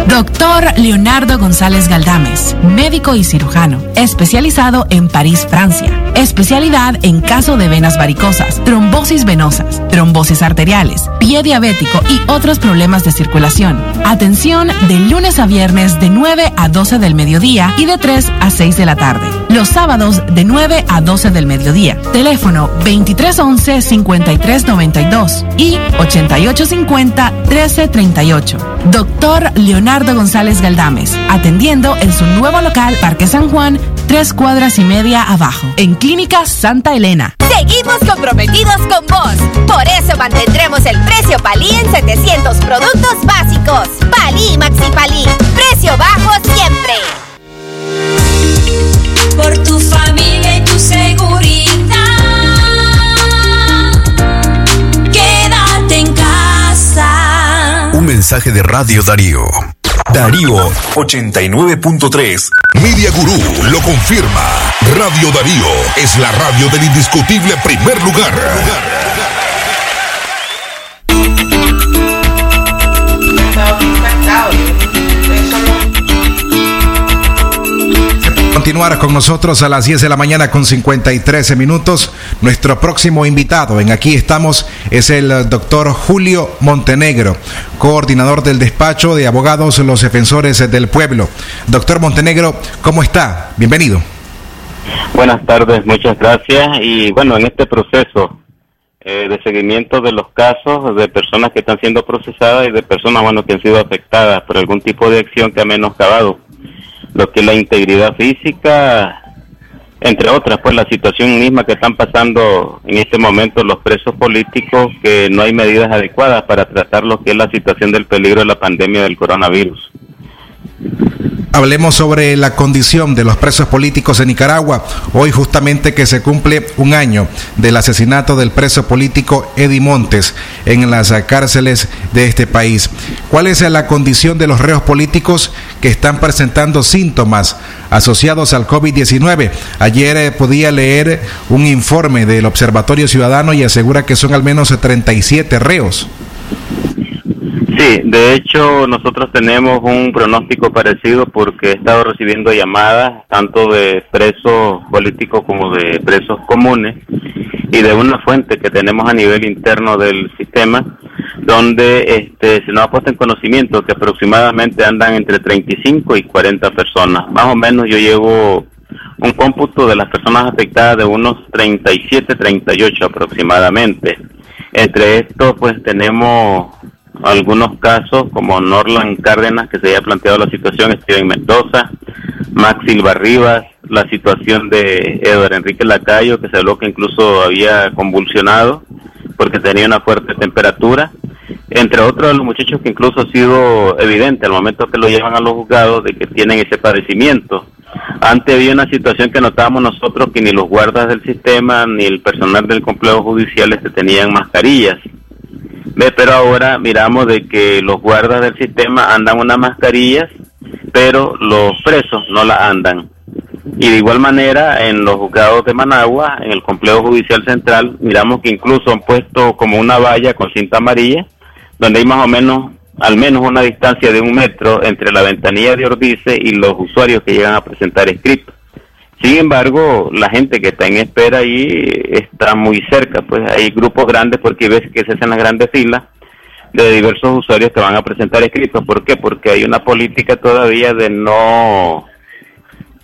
Doctor Leonardo González Galdames, médico y cirujano, especializado en París, Francia. Especialidad en caso de venas varicosas, trombosis venosas, trombosis arteriales, pie diabético y otros problemas de circulación. Atención de lunes a viernes de 9 a 12 del mediodía y de 3 a 6 de la tarde. Los sábados de 9 a 12 del mediodía. Teléfono 2311-5392 y 8850-1338. Doctor Leonardo González Galdames, atendiendo en su nuevo local Parque San Juan, tres cuadras y media abajo, en Clínica Santa Elena. Seguimos comprometidos con vos. Por eso mantendremos el precio Palí en 700 productos básicos. Palí Maxi Palí. Precio bajo siempre. Mensaje de Radio Darío. Darío 89.3. Media Gurú lo confirma. Radio Darío es la radio del indiscutible primer lugar. Continuar con nosotros a las 10 de la mañana con 53 minutos. Nuestro próximo invitado en Aquí estamos es el doctor Julio Montenegro, coordinador del despacho de abogados Los Defensores del Pueblo. Doctor Montenegro, ¿cómo está? Bienvenido. Buenas tardes, muchas gracias. Y bueno, en este proceso eh, de seguimiento de los casos de personas que están siendo procesadas y de personas bueno que han sido afectadas por algún tipo de acción que ha menoscabado lo que es la integridad física, entre otras, pues la situación misma que están pasando en este momento los presos políticos, que no hay medidas adecuadas para tratar lo que es la situación del peligro de la pandemia del coronavirus. Hablemos sobre la condición de los presos políticos en Nicaragua. Hoy justamente que se cumple un año del asesinato del preso político Eddie Montes en las cárceles de este país. ¿Cuál es la condición de los reos políticos que están presentando síntomas asociados al COVID-19? Ayer eh, podía leer un informe del Observatorio Ciudadano y asegura que son al menos 37 reos. Sí, de hecho nosotros tenemos un pronóstico parecido porque he estado recibiendo llamadas tanto de presos políticos como de presos comunes y de una fuente que tenemos a nivel interno del sistema donde este, se nos ha puesto en conocimiento que aproximadamente andan entre 35 y 40 personas. Más o menos yo llevo un cómputo de las personas afectadas de unos 37, 38 aproximadamente. Entre estos pues tenemos algunos casos como Norland Cárdenas, que se haya planteado la situación, Steven Mendoza, Max Silva Rivas, la situación de Eduardo Enrique Lacayo, que se habló que incluso había convulsionado porque tenía una fuerte temperatura, entre otros los muchachos que incluso ha sido evidente al momento que lo llevan a los juzgados de que tienen ese padecimiento. Antes había una situación que notábamos nosotros que ni los guardas del sistema ni el personal del complejo judicial se tenían mascarillas. Pero ahora miramos de que los guardas del sistema andan unas mascarillas, pero los presos no la andan. Y de igual manera, en los juzgados de Managua, en el complejo judicial central, miramos que incluso han puesto como una valla con cinta amarilla, donde hay más o menos, al menos una distancia de un metro entre la ventanilla de Ordice y los usuarios que llegan a presentar escritos. Sin embargo, la gente que está en espera ahí está muy cerca, pues hay grupos grandes porque ves que se hacen las grandes filas de diversos usuarios que van a presentar escritos. ¿Por qué? Porque hay una política todavía de no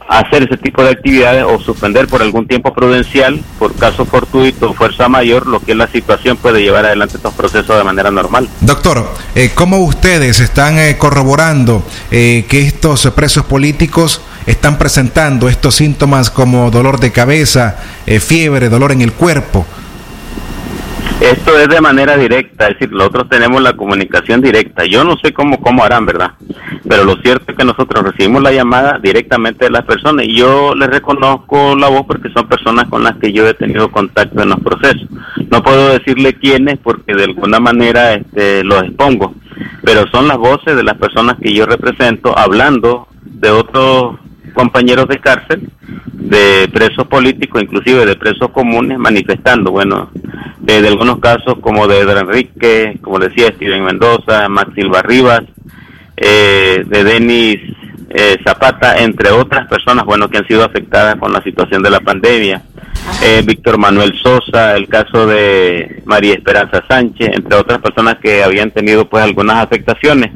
hacer ese tipo de actividades o suspender por algún tiempo prudencial, por caso fortuito fuerza mayor, lo que es la situación puede llevar adelante estos procesos de manera normal. Doctor, eh, ¿cómo ustedes están eh, corroborando eh, que estos presos políticos están presentando estos síntomas como dolor de cabeza, eh, fiebre, dolor en el cuerpo? Esto es de manera directa, es decir, nosotros tenemos la comunicación directa. Yo no sé cómo, cómo harán, ¿verdad? Pero lo cierto es que nosotros recibimos la llamada directamente de las personas y yo les reconozco la voz porque son personas con las que yo he tenido contacto en los procesos. No puedo decirle quiénes porque de alguna manera este, los expongo, pero son las voces de las personas que yo represento hablando de otros compañeros de cárcel, de presos políticos, inclusive de presos comunes, manifestando, bueno, de, de algunos casos como de Edra Enrique, como decía Steven Mendoza, Max Silva Rivas, eh, de Denis eh, Zapata, entre otras personas, bueno, que han sido afectadas con la situación de la pandemia. Eh, Víctor Manuel Sosa, el caso de María Esperanza Sánchez, entre otras personas que habían tenido pues algunas afectaciones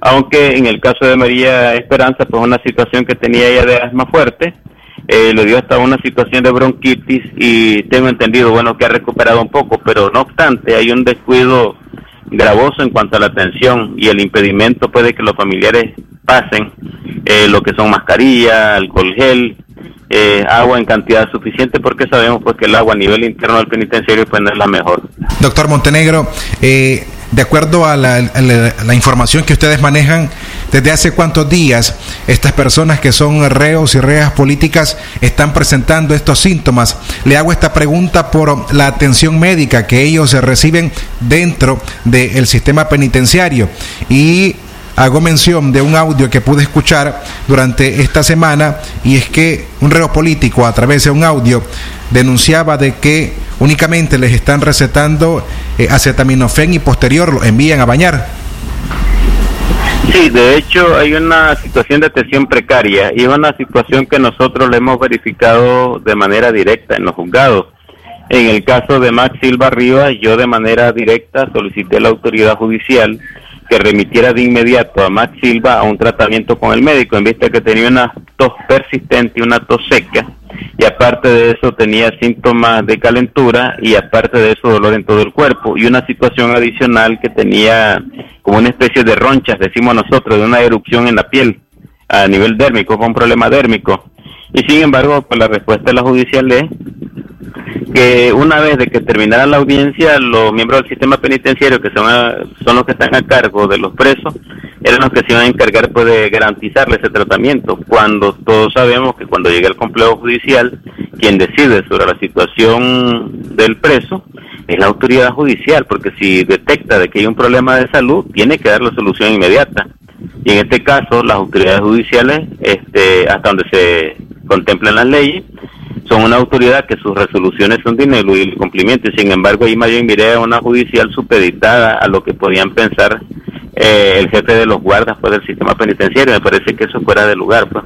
aunque en el caso de María Esperanza, pues una situación que tenía ella de asma fuerte, eh, le dio hasta una situación de bronquitis y tengo entendido, bueno, que ha recuperado un poco, pero no obstante hay un descuido gravoso en cuanto a la atención y el impedimento puede que los familiares pasen eh, lo que son mascarilla, alcohol gel, eh, agua en cantidad suficiente porque sabemos pues que el agua a nivel interno del penitenciario pues no es la mejor. Doctor Montenegro, eh, de acuerdo a la, información que ustedes manejan, ¿desde hace cuántos días estas personas que son reos y reas políticas están presentando estos síntomas? Le hago esta pregunta por la atención médica que ellos reciben dentro del sistema penitenciario y hago mención de un audio que pude escuchar durante esta semana y es que un reo político a través de un audio denunciaba de que únicamente les están recetando eh, acetaminofén y posterior lo envían a bañar. Sí, de hecho hay una situación de atención precaria y es una situación que nosotros le hemos verificado de manera directa en los juzgados. En el caso de Max Silva Rivas, yo de manera directa solicité a la autoridad judicial que remitiera de inmediato a Max Silva a un tratamiento con el médico, en vista que tenía una tos persistente y una tos seca, y aparte de eso tenía síntomas de calentura y aparte de eso dolor en todo el cuerpo, y una situación adicional que tenía como una especie de ronchas, decimos nosotros, de una erupción en la piel a nivel dérmico, con un problema dérmico. Y sin embargo, pues la respuesta de la judicial es que una vez de que terminara la audiencia, los miembros del sistema penitenciario, que son, son los que están a cargo de los presos, eran los que se iban a encargar pues, de garantizarle ese tratamiento, cuando todos sabemos que cuando llega el complejo judicial, quien decide sobre la situación del preso es la autoridad judicial, porque si detecta de que hay un problema de salud, tiene que dar la solución inmediata. Y en este caso, las autoridades judiciales, este, hasta donde se contemplan las leyes, son una autoridad que sus resoluciones son de ineludible cumplimiento y sin embargo ahí bien miré a una judicial supeditada a lo que podían pensar eh, el jefe de los guardas pues, del sistema penitenciario me parece que eso fuera de lugar pues.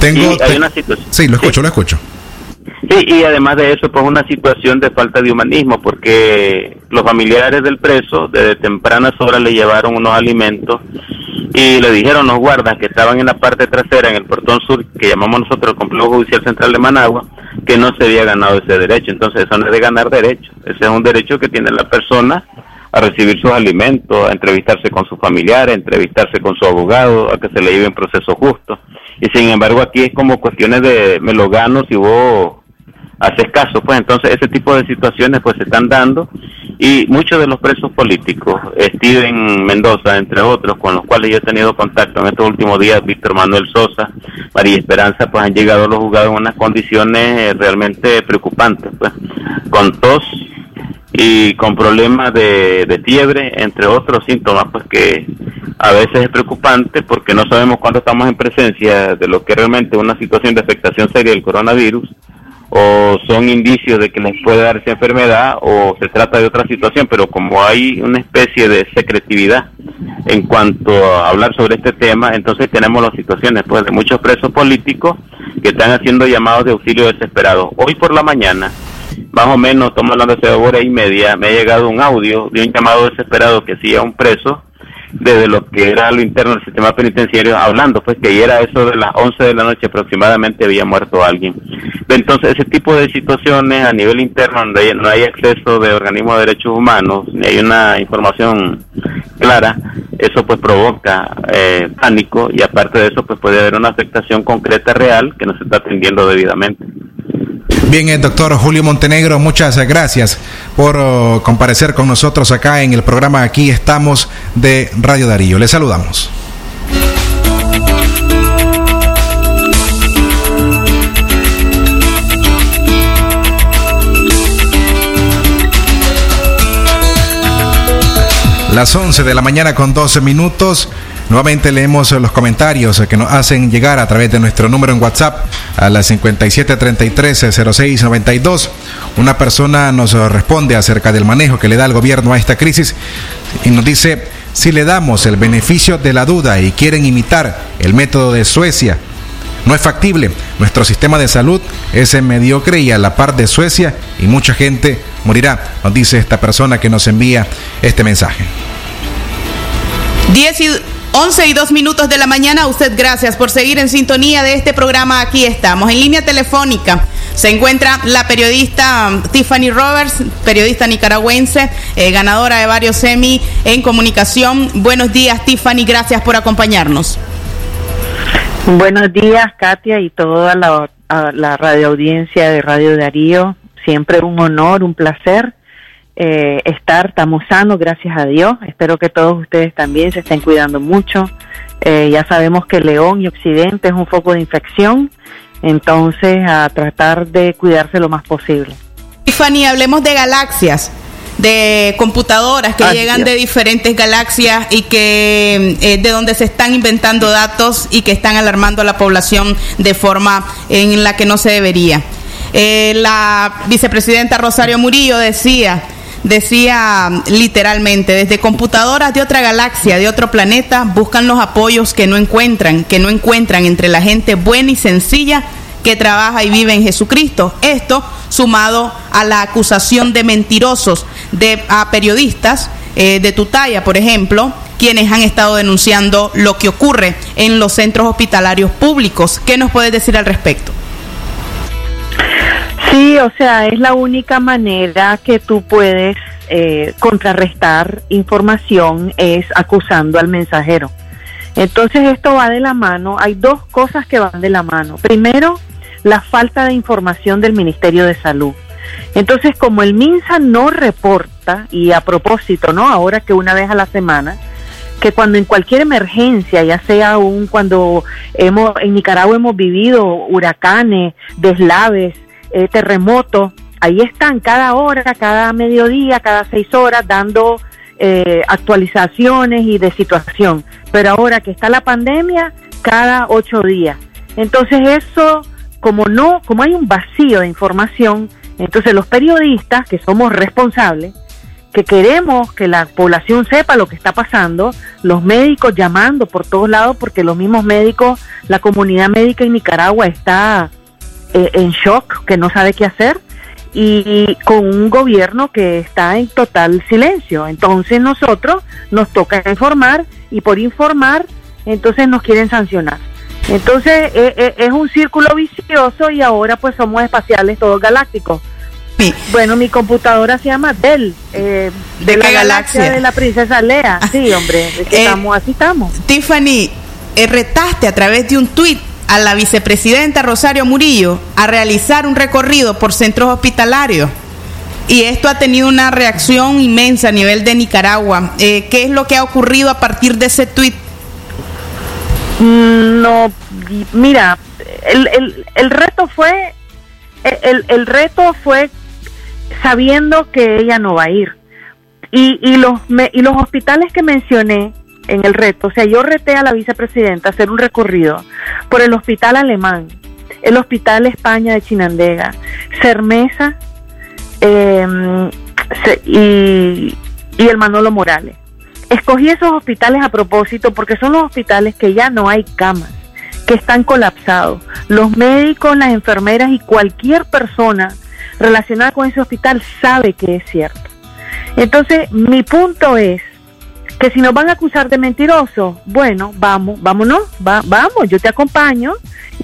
Tengo, y hay una situación Sí, lo escucho, lo escucho. Sí, y además de eso, pues una situación de falta de humanismo, porque los familiares del preso desde tempranas horas le llevaron unos alimentos y le dijeron los guardas que estaban en la parte trasera, en el portón sur, que llamamos nosotros el Complejo Judicial Central de Managua, que no se había ganado ese derecho. Entonces, eso no es de ganar derecho, ese es un derecho que tiene la persona a recibir sus alimentos, a entrevistarse con sus familiares, a entrevistarse con su abogado, a que se le lleve un proceso justo. Y sin embargo, aquí es como cuestiones de me lo gano si vos haces caso, pues entonces ese tipo de situaciones pues se están dando y muchos de los presos políticos, Steven Mendoza, entre otros, con los cuales yo he tenido contacto en estos últimos días, Víctor Manuel Sosa, María Esperanza, pues han llegado a los juzgados en unas condiciones eh, realmente preocupantes, pues, con tos y con problemas de, de fiebre, entre otros síntomas, pues que a veces es preocupante porque no sabemos cuándo estamos en presencia de lo que realmente es una situación de afectación seria del coronavirus o son indicios de que les puede dar esa enfermedad o se trata de otra situación, pero como hay una especie de secretividad en cuanto a hablar sobre este tema, entonces tenemos las situaciones pues, de muchos presos políticos que están haciendo llamados de auxilio desesperados. Hoy por la mañana, más o menos, estamos hablando de hora y media, me ha llegado un audio de un llamado desesperado que hacía un preso desde lo que era lo interno del sistema penitenciario, hablando pues que era eso de las 11 de la noche aproximadamente había muerto alguien. Entonces ese tipo de situaciones a nivel interno donde no hay acceso de organismos de derechos humanos, ni hay una información clara, eso pues provoca eh, pánico y aparte de eso pues puede haber una afectación concreta real que no se está atendiendo debidamente. Bien, el doctor Julio Montenegro, muchas gracias por oh, comparecer con nosotros acá en el programa Aquí estamos de Radio Darío. Le saludamos. Las 11 de la mañana con 12 minutos. Nuevamente leemos los comentarios que nos hacen llegar a través de nuestro número en WhatsApp a las 5733-0692. Una persona nos responde acerca del manejo que le da el gobierno a esta crisis y nos dice, si le damos el beneficio de la duda y quieren imitar el método de Suecia, no es factible. Nuestro sistema de salud es mediocre y a la par de Suecia y mucha gente morirá, nos dice esta persona que nos envía este mensaje. 10 y 11 y 2 minutos de la mañana. Usted gracias por seguir en sintonía de este programa. Aquí estamos. En línea telefónica se encuentra la periodista um, Tiffany Roberts, periodista nicaragüense, eh, ganadora de varios semi en comunicación. Buenos días, Tiffany. Gracias por acompañarnos. Buenos días, Katia, y toda la, a la radio audiencia de Radio Darío. Siempre un honor, un placer eh, estar, estamos sanos, gracias a Dios. Espero que todos ustedes también se estén cuidando mucho. Eh, ya sabemos que León y Occidente es un foco de infección, entonces a tratar de cuidarse lo más posible. Tiffany, hablemos de galaxias, de computadoras que Ay, llegan Dios. de diferentes galaxias y que eh, de donde se están inventando datos y que están alarmando a la población de forma en la que no se debería. Eh, la vicepresidenta Rosario Murillo decía decía literalmente, desde computadoras de otra galaxia, de otro planeta, buscan los apoyos que no encuentran, que no encuentran entre la gente buena y sencilla que trabaja y vive en Jesucristo. Esto sumado a la acusación de mentirosos de a periodistas eh, de tu talla, por ejemplo, quienes han estado denunciando lo que ocurre en los centros hospitalarios públicos. ¿Qué nos puedes decir al respecto? Sí, o sea, es la única manera que tú puedes eh, contrarrestar información es acusando al mensajero. Entonces esto va de la mano, hay dos cosas que van de la mano. Primero, la falta de información del Ministerio de Salud. Entonces, como el MINSA no reporta, y a propósito, ¿no? Ahora que una vez a la semana, que cuando en cualquier emergencia, ya sea aún cuando hemos, en Nicaragua hemos vivido huracanes, deslaves, eh, terremotos, ahí están cada hora, cada mediodía, cada seis horas dando eh, actualizaciones y de situación. Pero ahora que está la pandemia, cada ocho días. Entonces eso, como no, como hay un vacío de información, entonces los periodistas que somos responsables, que queremos que la población sepa lo que está pasando, los médicos llamando por todos lados, porque los mismos médicos, la comunidad médica en Nicaragua está eh, en shock, que no sabe qué hacer, y con un gobierno que está en total silencio. Entonces nosotros nos toca informar y por informar, entonces nos quieren sancionar. Entonces eh, eh, es un círculo vicioso y ahora pues somos espaciales todos galácticos. Bueno, mi computadora se llama Dell, eh, de, ¿De la galaxia? galaxia? de la princesa Lea. Sí, hombre, es que <laughs> Eh, estamos, así estamos. Tiffany, retaste a través de un tuit a la vicepresidenta Rosario Murillo a realizar un recorrido por centros hospitalarios. Y esto ha tenido una reacción inmensa a nivel de Nicaragua. Eh, ¿Qué es lo que ha ocurrido a partir de ese tuit? Mm, No, mira, el, el, el reto fue, el, el reto fue sabiendo que ella no va a ir. Y, y, los, me- y los hospitales que mencioné en el reto, o sea, yo reté a la vicepresidenta hacer un recorrido por el hospital alemán, el hospital España de Chinandega, Cermesa eh, y el Manolo Morales. Escogí esos hospitales a propósito porque son los hospitales que ya no hay camas, que están colapsados. Los médicos, las enfermeras y cualquier persona relacionada con ese hospital sabe que es cierto. Entonces, mi punto es que si nos van a acusar de mentirosos, bueno, vamos, vámonos, va- vamos, yo te acompaño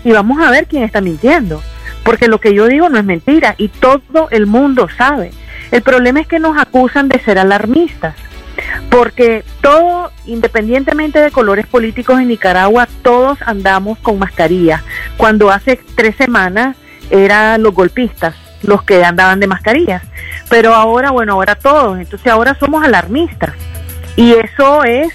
y vamos a ver quién está mintiendo. Porque lo que yo digo no es mentira y todo el mundo sabe. El problema es que nos acusan de ser alarmistas. Porque todo, independientemente de colores políticos en Nicaragua, todos andamos con mascarilla. Cuando hace tres semanas eran los golpistas, los que andaban de mascarillas. Pero ahora, bueno, ahora todos. Entonces ahora somos alarmistas. Y eso es,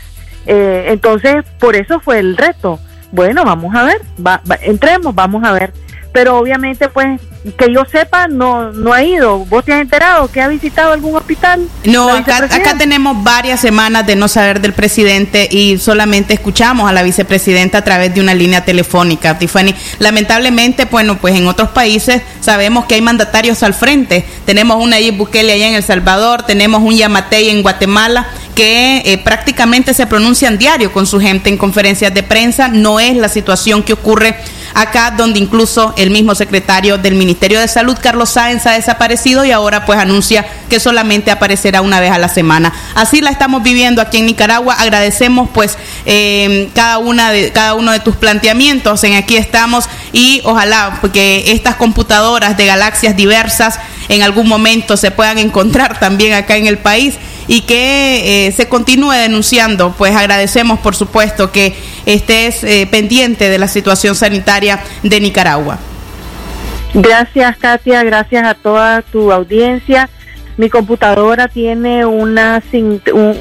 eh, entonces, por eso fue el reto. Bueno, vamos a ver, va- va- entremos, vamos a ver. Pero obviamente, pues, que yo sepa, no, no ha ido. ¿Vos te has enterado que ha visitado algún hospital? No, acá, acá tenemos varias semanas de no saber del presidente y solamente escuchamos a la vicepresidenta a través de una línea telefónica, Tiffany. Lamentablemente, bueno, pues en otros países sabemos que hay mandatarios al frente. Tenemos una Nayib Bukele allá en El Salvador, tenemos un Yamatei en Guatemala que eh, prácticamente se pronuncian diario con su gente en conferencias de prensa. No es la situación que ocurre acá, donde incluso el mismo secretario del Ministerio de Salud, Carlos Sáenz, ha desaparecido y ahora pues anuncia que solamente aparecerá una vez a la semana. Así la estamos viviendo aquí en Nicaragua. Agradecemos pues eh, cada una de cada uno de tus planteamientos. En aquí estamos y ojalá porque estas computadoras de galaxias diversas en algún momento se puedan encontrar también acá en el país y que eh, se continúe denunciando. Pues agradecemos, por supuesto, que estés eh, pendiente de la situación sanitaria de Nicaragua. Gracias, Katia. Gracias a toda tu audiencia. Mi computadora tiene una,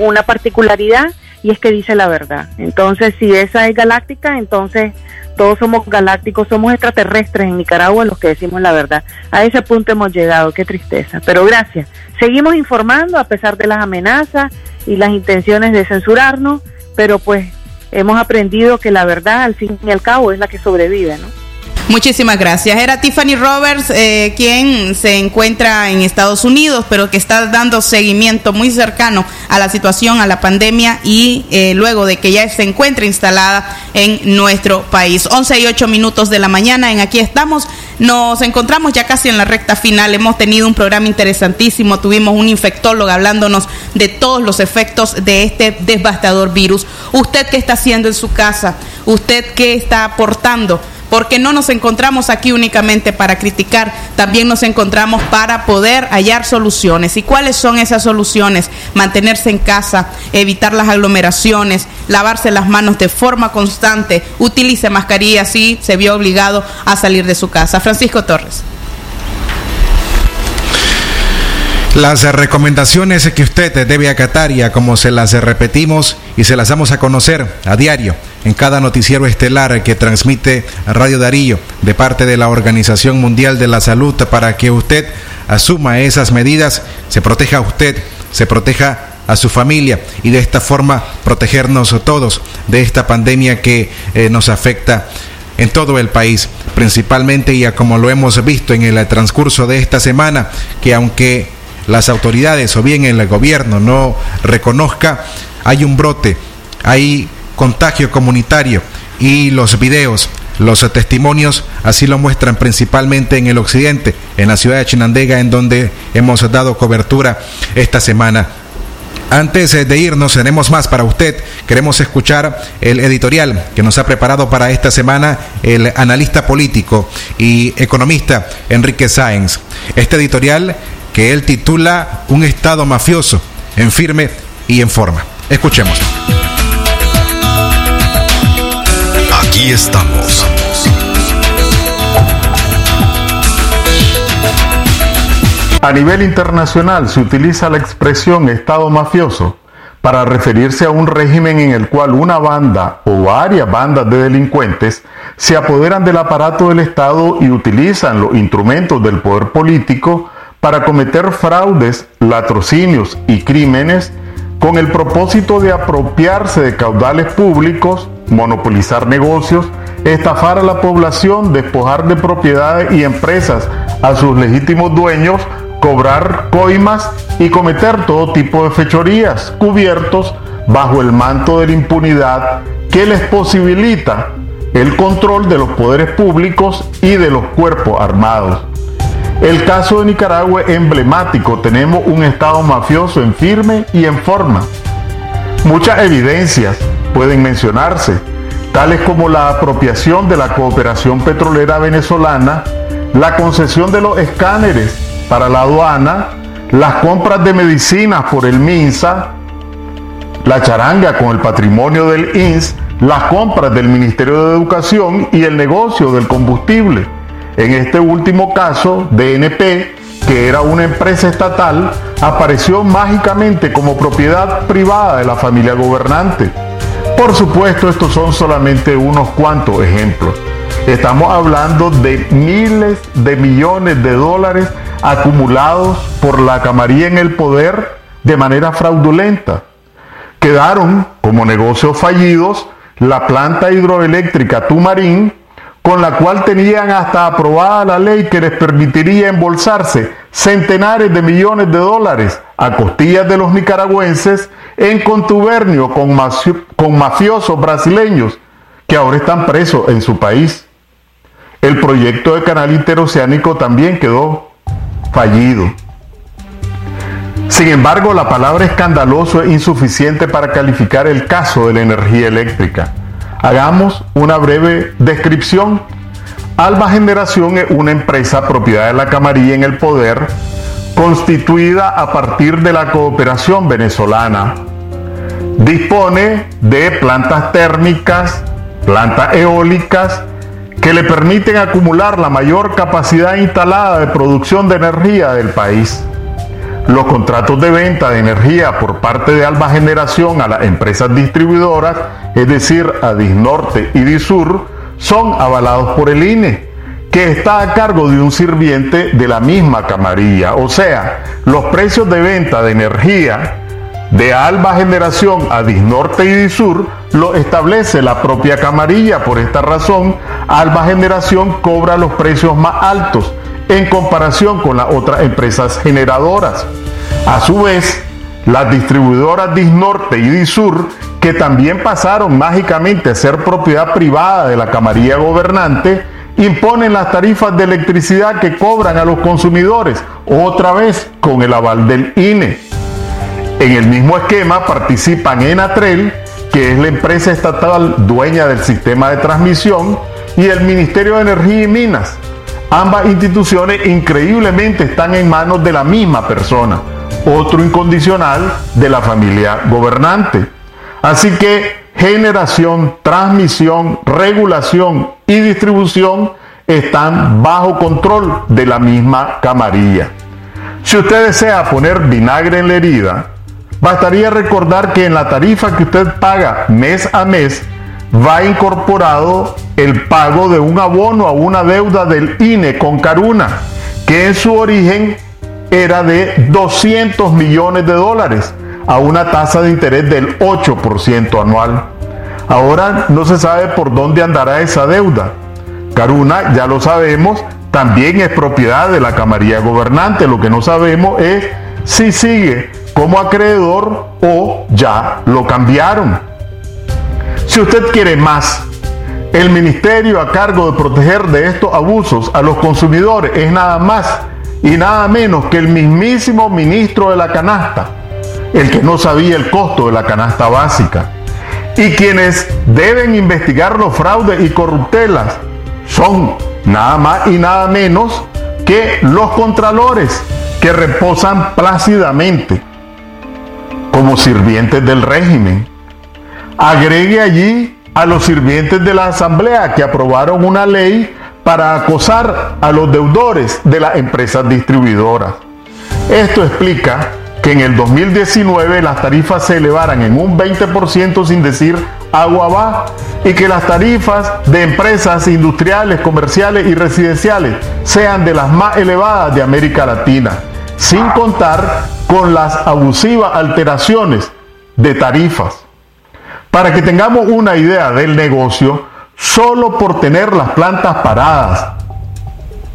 una particularidad y es que dice la verdad. Entonces, si esa es galáctica, entonces todos somos galácticos, somos extraterrestres en Nicaragua los que decimos la verdad. A ese punto hemos llegado, qué tristeza. Pero gracias. Seguimos informando a pesar de las amenazas y las intenciones de censurarnos, pero pues hemos aprendido que la verdad al fin y al cabo es la que sobrevive, ¿no? Muchísimas gracias. Era Tiffany Roberts, eh, quien se encuentra en Estados Unidos, pero que está dando seguimiento muy cercano a la situación, a la pandemia y eh, luego de que ya se encuentre instalada en nuestro país. 11 y 8 minutos de la mañana en Aquí estamos. Nos encontramos ya casi en la recta final. Hemos tenido un programa interesantísimo. Tuvimos un infectólogo hablándonos de todos los efectos de este devastador virus. ¿Usted qué está haciendo en su casa? ¿Usted qué está aportando? Porque no nos encontramos aquí únicamente para criticar, también nos encontramos para poder hallar soluciones. ¿Y cuáles son esas soluciones? Mantenerse en casa, evitar las aglomeraciones, lavarse las manos de forma constante, utilice mascarilla si se vio obligado a salir de su casa. Francisco Torres. Las recomendaciones que usted debe acatar y a como se las repetimos y se las damos a conocer a diario en cada noticiero estelar que transmite Radio Darío de parte de la Organización Mundial de la Salud para que usted asuma esas medidas, se proteja a usted, se proteja a su familia y de esta forma protegernos todos de esta pandemia que eh, nos afecta en todo el país, principalmente y como lo hemos visto en el transcurso de esta semana, que aunque las autoridades o bien el gobierno no reconozca, hay un brote, hay contagio comunitario y los videos, los testimonios así lo muestran principalmente en el occidente, en la ciudad de Chinandega, en donde hemos dado cobertura esta semana. Antes eh, de irnos, tenemos más para usted. Queremos escuchar el editorial que nos ha preparado para esta semana el analista político y economista Enrique Sáenz. Este editorial que él titula Un Estado mafioso, en firme y en forma. Escuchemos. Estamos. A nivel internacional se utiliza la expresión Estado mafioso para referirse a un régimen en el cual una banda o varias bandas de delincuentes se apoderan del aparato del Estado y utilizan los instrumentos del poder político para cometer fraudes, latrocinios y crímenes con el propósito de apropiarse de caudales públicos, monopolizar negocios, estafar a la población, despojar de propiedades y empresas a sus legítimos dueños, cobrar coimas y cometer todo tipo de fechorías cubiertos bajo el manto de la impunidad que les posibilita el control de los poderes públicos y de los cuerpos armados. El caso de Nicaragua es emblemático, tenemos un Estado mafioso en firme y en forma. Muchas evidencias pueden mencionarse, tales como la apropiación de la cooperación petrolera venezolana, la concesión de los escáneres para la aduana, las compras de medicinas por el MINSA, la charanga con el patrimonio del INS, las compras del Ministerio de Educación y el negocio del combustible, En este último caso, DNP, que era una empresa estatal, apareció mágicamente como propiedad privada de la familia gobernante. Por supuesto, estos son solamente unos cuantos ejemplos. Estamos hablando de miles de millones de dólares acumulados por la camarilla en el poder de manera fraudulenta. Quedaron como negocios fallidos la planta hidroeléctrica Tumarín, con la cual tenían hasta aprobada la ley que les permitiría embolsarse centenares de millones de dólares a costillas de los nicaragüenses en contubernio con, mafiosos brasileños que ahora están presos en su país. El proyecto de canal interoceánico también quedó fallido. Sin embargo, la palabra escandaloso es insuficiente para calificar el caso de la energía eléctrica. Hagamos una breve descripción. Alba Generación es una empresa propiedad de la Camarilla en el poder, constituida a partir de la cooperación venezolana. Dispone de plantas térmicas, plantas eólicas, que le permiten acumular la mayor capacidad instalada de producción de energía del país. Los contratos de venta de energía por parte de Alba Generación a las empresas distribuidoras, es decir, a Disnorte y Disur, son avalados por el INE, que está a cargo de un sirviente de la misma camarilla. O sea, los precios de venta de energía de Alba Generación a Disnorte y Disur lo establece la propia camarilla. Por esta razón, Alba Generación cobra los precios más altos en comparación con las otras empresas generadoras. A su vez, las distribuidoras Disnorte y Disur, que también pasaron mágicamente a ser propiedad privada de la camarilla gobernante, imponen las tarifas de electricidad que cobran a los consumidores, otra vez con el aval del INE. En el mismo esquema participan Enatrel, que es la empresa estatal dueña del sistema de transmisión, y el Ministerio de Energía y Minas, Ambas instituciones increíblemente están en manos de la misma persona, otro incondicional de la familia gobernante. Así que generación, transmisión, regulación y distribución están bajo control de la misma camarilla. Si usted desea poner vinagre en la herida, bastaría recordar que en la tarifa que usted paga mes a mes va incorporado el pago de un abono a una deuda del INE con Caruna, que en su origen era de 200 millones de dólares a una tasa de interés del 8% anual. Ahora no se sabe por dónde andará esa deuda. Caruna, ya lo sabemos, también es propiedad de la camarilla gobernante. Lo que no sabemos es si sigue como acreedor o ya lo cambiaron. Si usted quiere más, el ministerio a cargo de proteger de estos abusos a los consumidores es nada más y nada menos que el mismísimo ministro de la canasta, el que no sabía el costo de la canasta básica. Y quienes deben investigar los fraudes y corruptelas son nada más y nada menos que los contralores que reposan plácidamente como sirvientes del régimen agregue allí a los sirvientes de la Asamblea que aprobaron una ley para acosar a los deudores de las empresas distribuidoras. Esto explica que en el 2019 las tarifas se elevaran en un 20% sin decir agua va y que las tarifas de empresas industriales, comerciales y residenciales sean de las más elevadas de América Latina, sin contar con las abusivas alteraciones de tarifas. Para que tengamos una idea del negocio, solo por tener las plantas paradas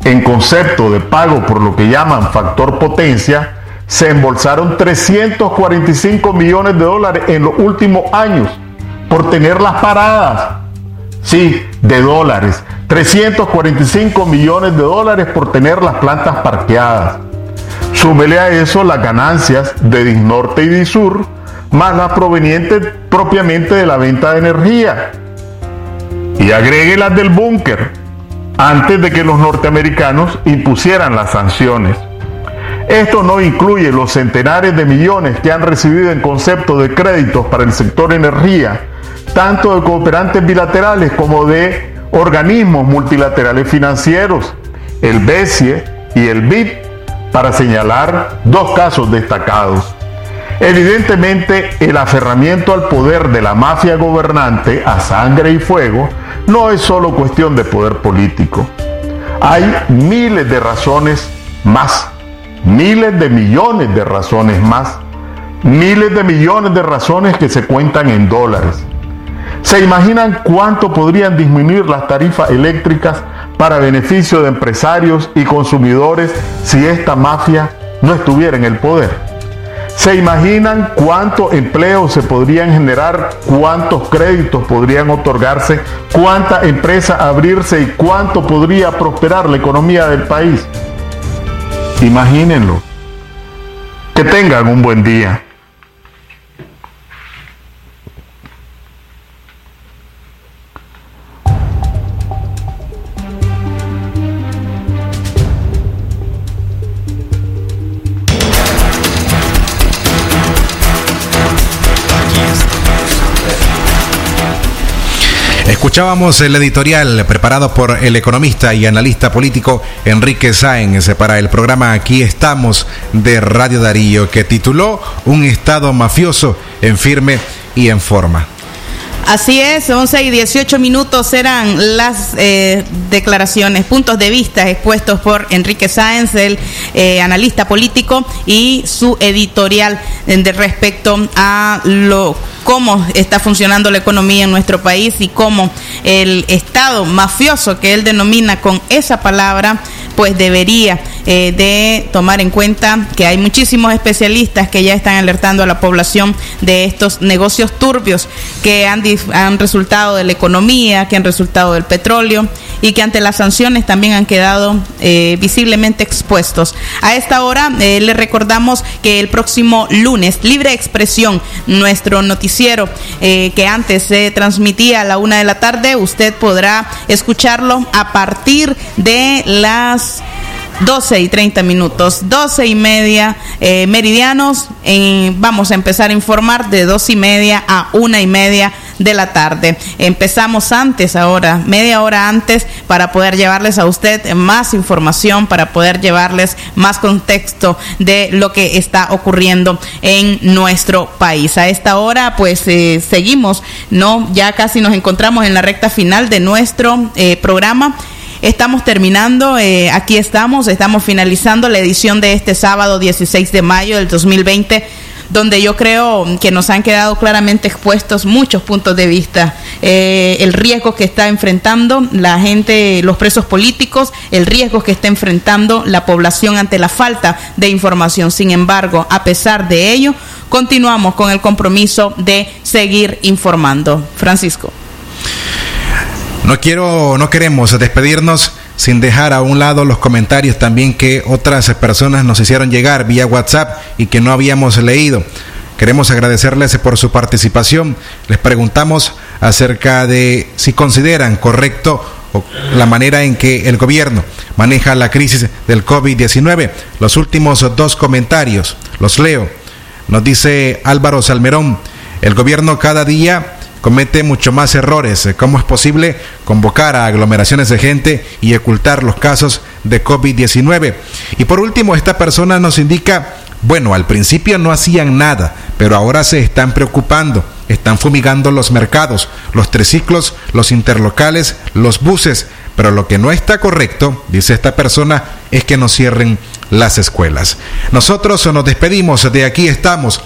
en concepto de pago por lo que llaman factor potencia, se embolsaron 345 millones de dólares en los últimos años por tenerlas paradas. Sí, de dólares. 345 millones de dólares por tener las plantas parqueadas. Súmele a eso las ganancias de Disnorte y Disur, más las provenientes propiamente de la venta de energía. Y agregue las del búnker, antes de que los norteamericanos impusieran las sanciones. Esto no incluye los centenares de millones que han recibido en concepto de créditos para el sector energía, tanto de cooperantes bilaterales como de organismos multilaterales financieros, el BESIE y el BIP, para señalar dos casos destacados. Evidentemente, el aferramiento al poder de la mafia gobernante a sangre y fuego no es solo cuestión de poder político. Hay miles de razones más, miles de millones de razones más, miles de millones de razones que se cuentan en dólares. ¿Se imaginan cuánto podrían disminuir las tarifas eléctricas para beneficio de empresarios y consumidores si esta mafia no estuviera en el poder? ¿Se imaginan cuántos empleos se podrían generar, cuántos créditos podrían otorgarse, cuántas empresas abrirse y cuánto podría prosperar la economía del país? Imagínenlo. Que tengan un buen día. Escuchábamos el editorial preparado por el economista y analista político Enrique Sáenz para el programa Aquí estamos de Radio Darío que tituló Un Estado mafioso en firme y en forma. Así es, 11 y 18 minutos eran las eh, declaraciones, puntos de vista expuestos por Enrique Sáenz, el eh, analista político, y su editorial de respecto a lo cómo está funcionando la economía en nuestro país y cómo el Estado mafioso que él denomina con esa palabra, pues debería eh, de tomar en cuenta que hay muchísimos especialistas que ya están alertando a la población de estos negocios turbios que han, han resultado de la economía, que han resultado del petróleo y que ante las sanciones también han quedado eh, visiblemente expuestos. A esta hora eh, le recordamos que el próximo lunes, Libre Expresión, nuestro noticiero que antes se transmitía a la una de la tarde, usted podrá escucharlo a partir de las 12 y 30 minutos, 12 y media eh, meridianos. vamos a empezar a informar de 2 y media a una y media de la tarde. Empezamos antes ahora, media hora antes, para poder llevarles a usted más información, para poder llevarles más contexto de lo que está ocurriendo en nuestro país. A esta hora, pues eh, seguimos, ¿no? Ya casi nos encontramos en la recta final de nuestro eh, programa. Estamos terminando, eh, aquí estamos, estamos finalizando la edición de este sábado 16 de mayo del 2020 donde yo creo que nos han quedado claramente expuestos muchos puntos de vista. Eh, el riesgo que está enfrentando la gente, los presos políticos, el riesgo que está enfrentando la población ante la falta de información. Sin embargo, a pesar de ello, continuamos con el compromiso de seguir informando. Francisco. No quiero, no queremos despedirnos sin dejar a un lado los comentarios también que otras personas nos hicieron llegar vía WhatsApp y que no habíamos leído. Queremos agradecerles por su participación. Les preguntamos acerca de si consideran correcto la manera en que el gobierno maneja la crisis del COVID-19. Los últimos dos comentarios los leo. Nos dice Álvaro Salmerón, el gobierno cada día comete mucho más errores. ¿Cómo es posible convocar a aglomeraciones de gente y ocultar los casos de COVID-19? Y por último, esta persona nos indica, bueno, al principio no hacían nada, pero ahora se están preocupando. Están fumigando los mercados, los triciclos, los interlocales, los buses, pero lo que no está correcto, dice esta persona, es que no cierren las escuelas. Nosotros nos despedimos, de aquí estamos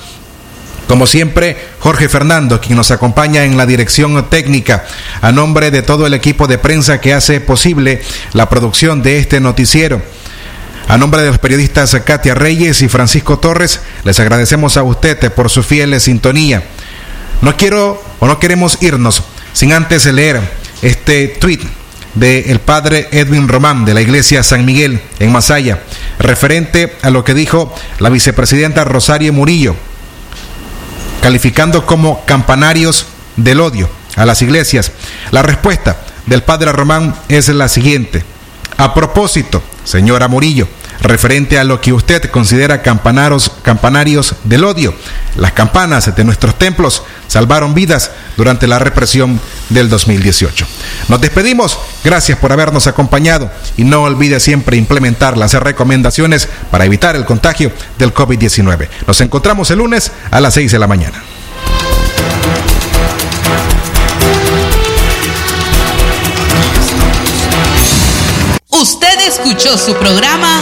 como siempre, Jorge Fernando, quien nos acompaña en la dirección técnica, a nombre de todo el equipo de prensa que hace posible la producción de este noticiero. A nombre de los periodistas Katia Reyes y Francisco Torres, les agradecemos a usted por su fiel sintonía. No quiero o no queremos irnos sin antes leer este tweet del padre Edwin Román de la iglesia San Miguel en Masaya, referente a lo que dijo la vicepresidenta Rosario Murillo calificando como campanarios del odio a las iglesias. La respuesta del padre Román es la siguiente. A propósito, señora Murillo, referente a lo que usted considera campanaros, campanarios del odio. Las campanas de nuestros templos salvaron vidas durante la represión del 2018. Nos despedimos, gracias por habernos acompañado y no olvide siempre implementar las recomendaciones para evitar el contagio del COVID-19. Nos encontramos el lunes a las 6 de la mañana. Usted escuchó su programa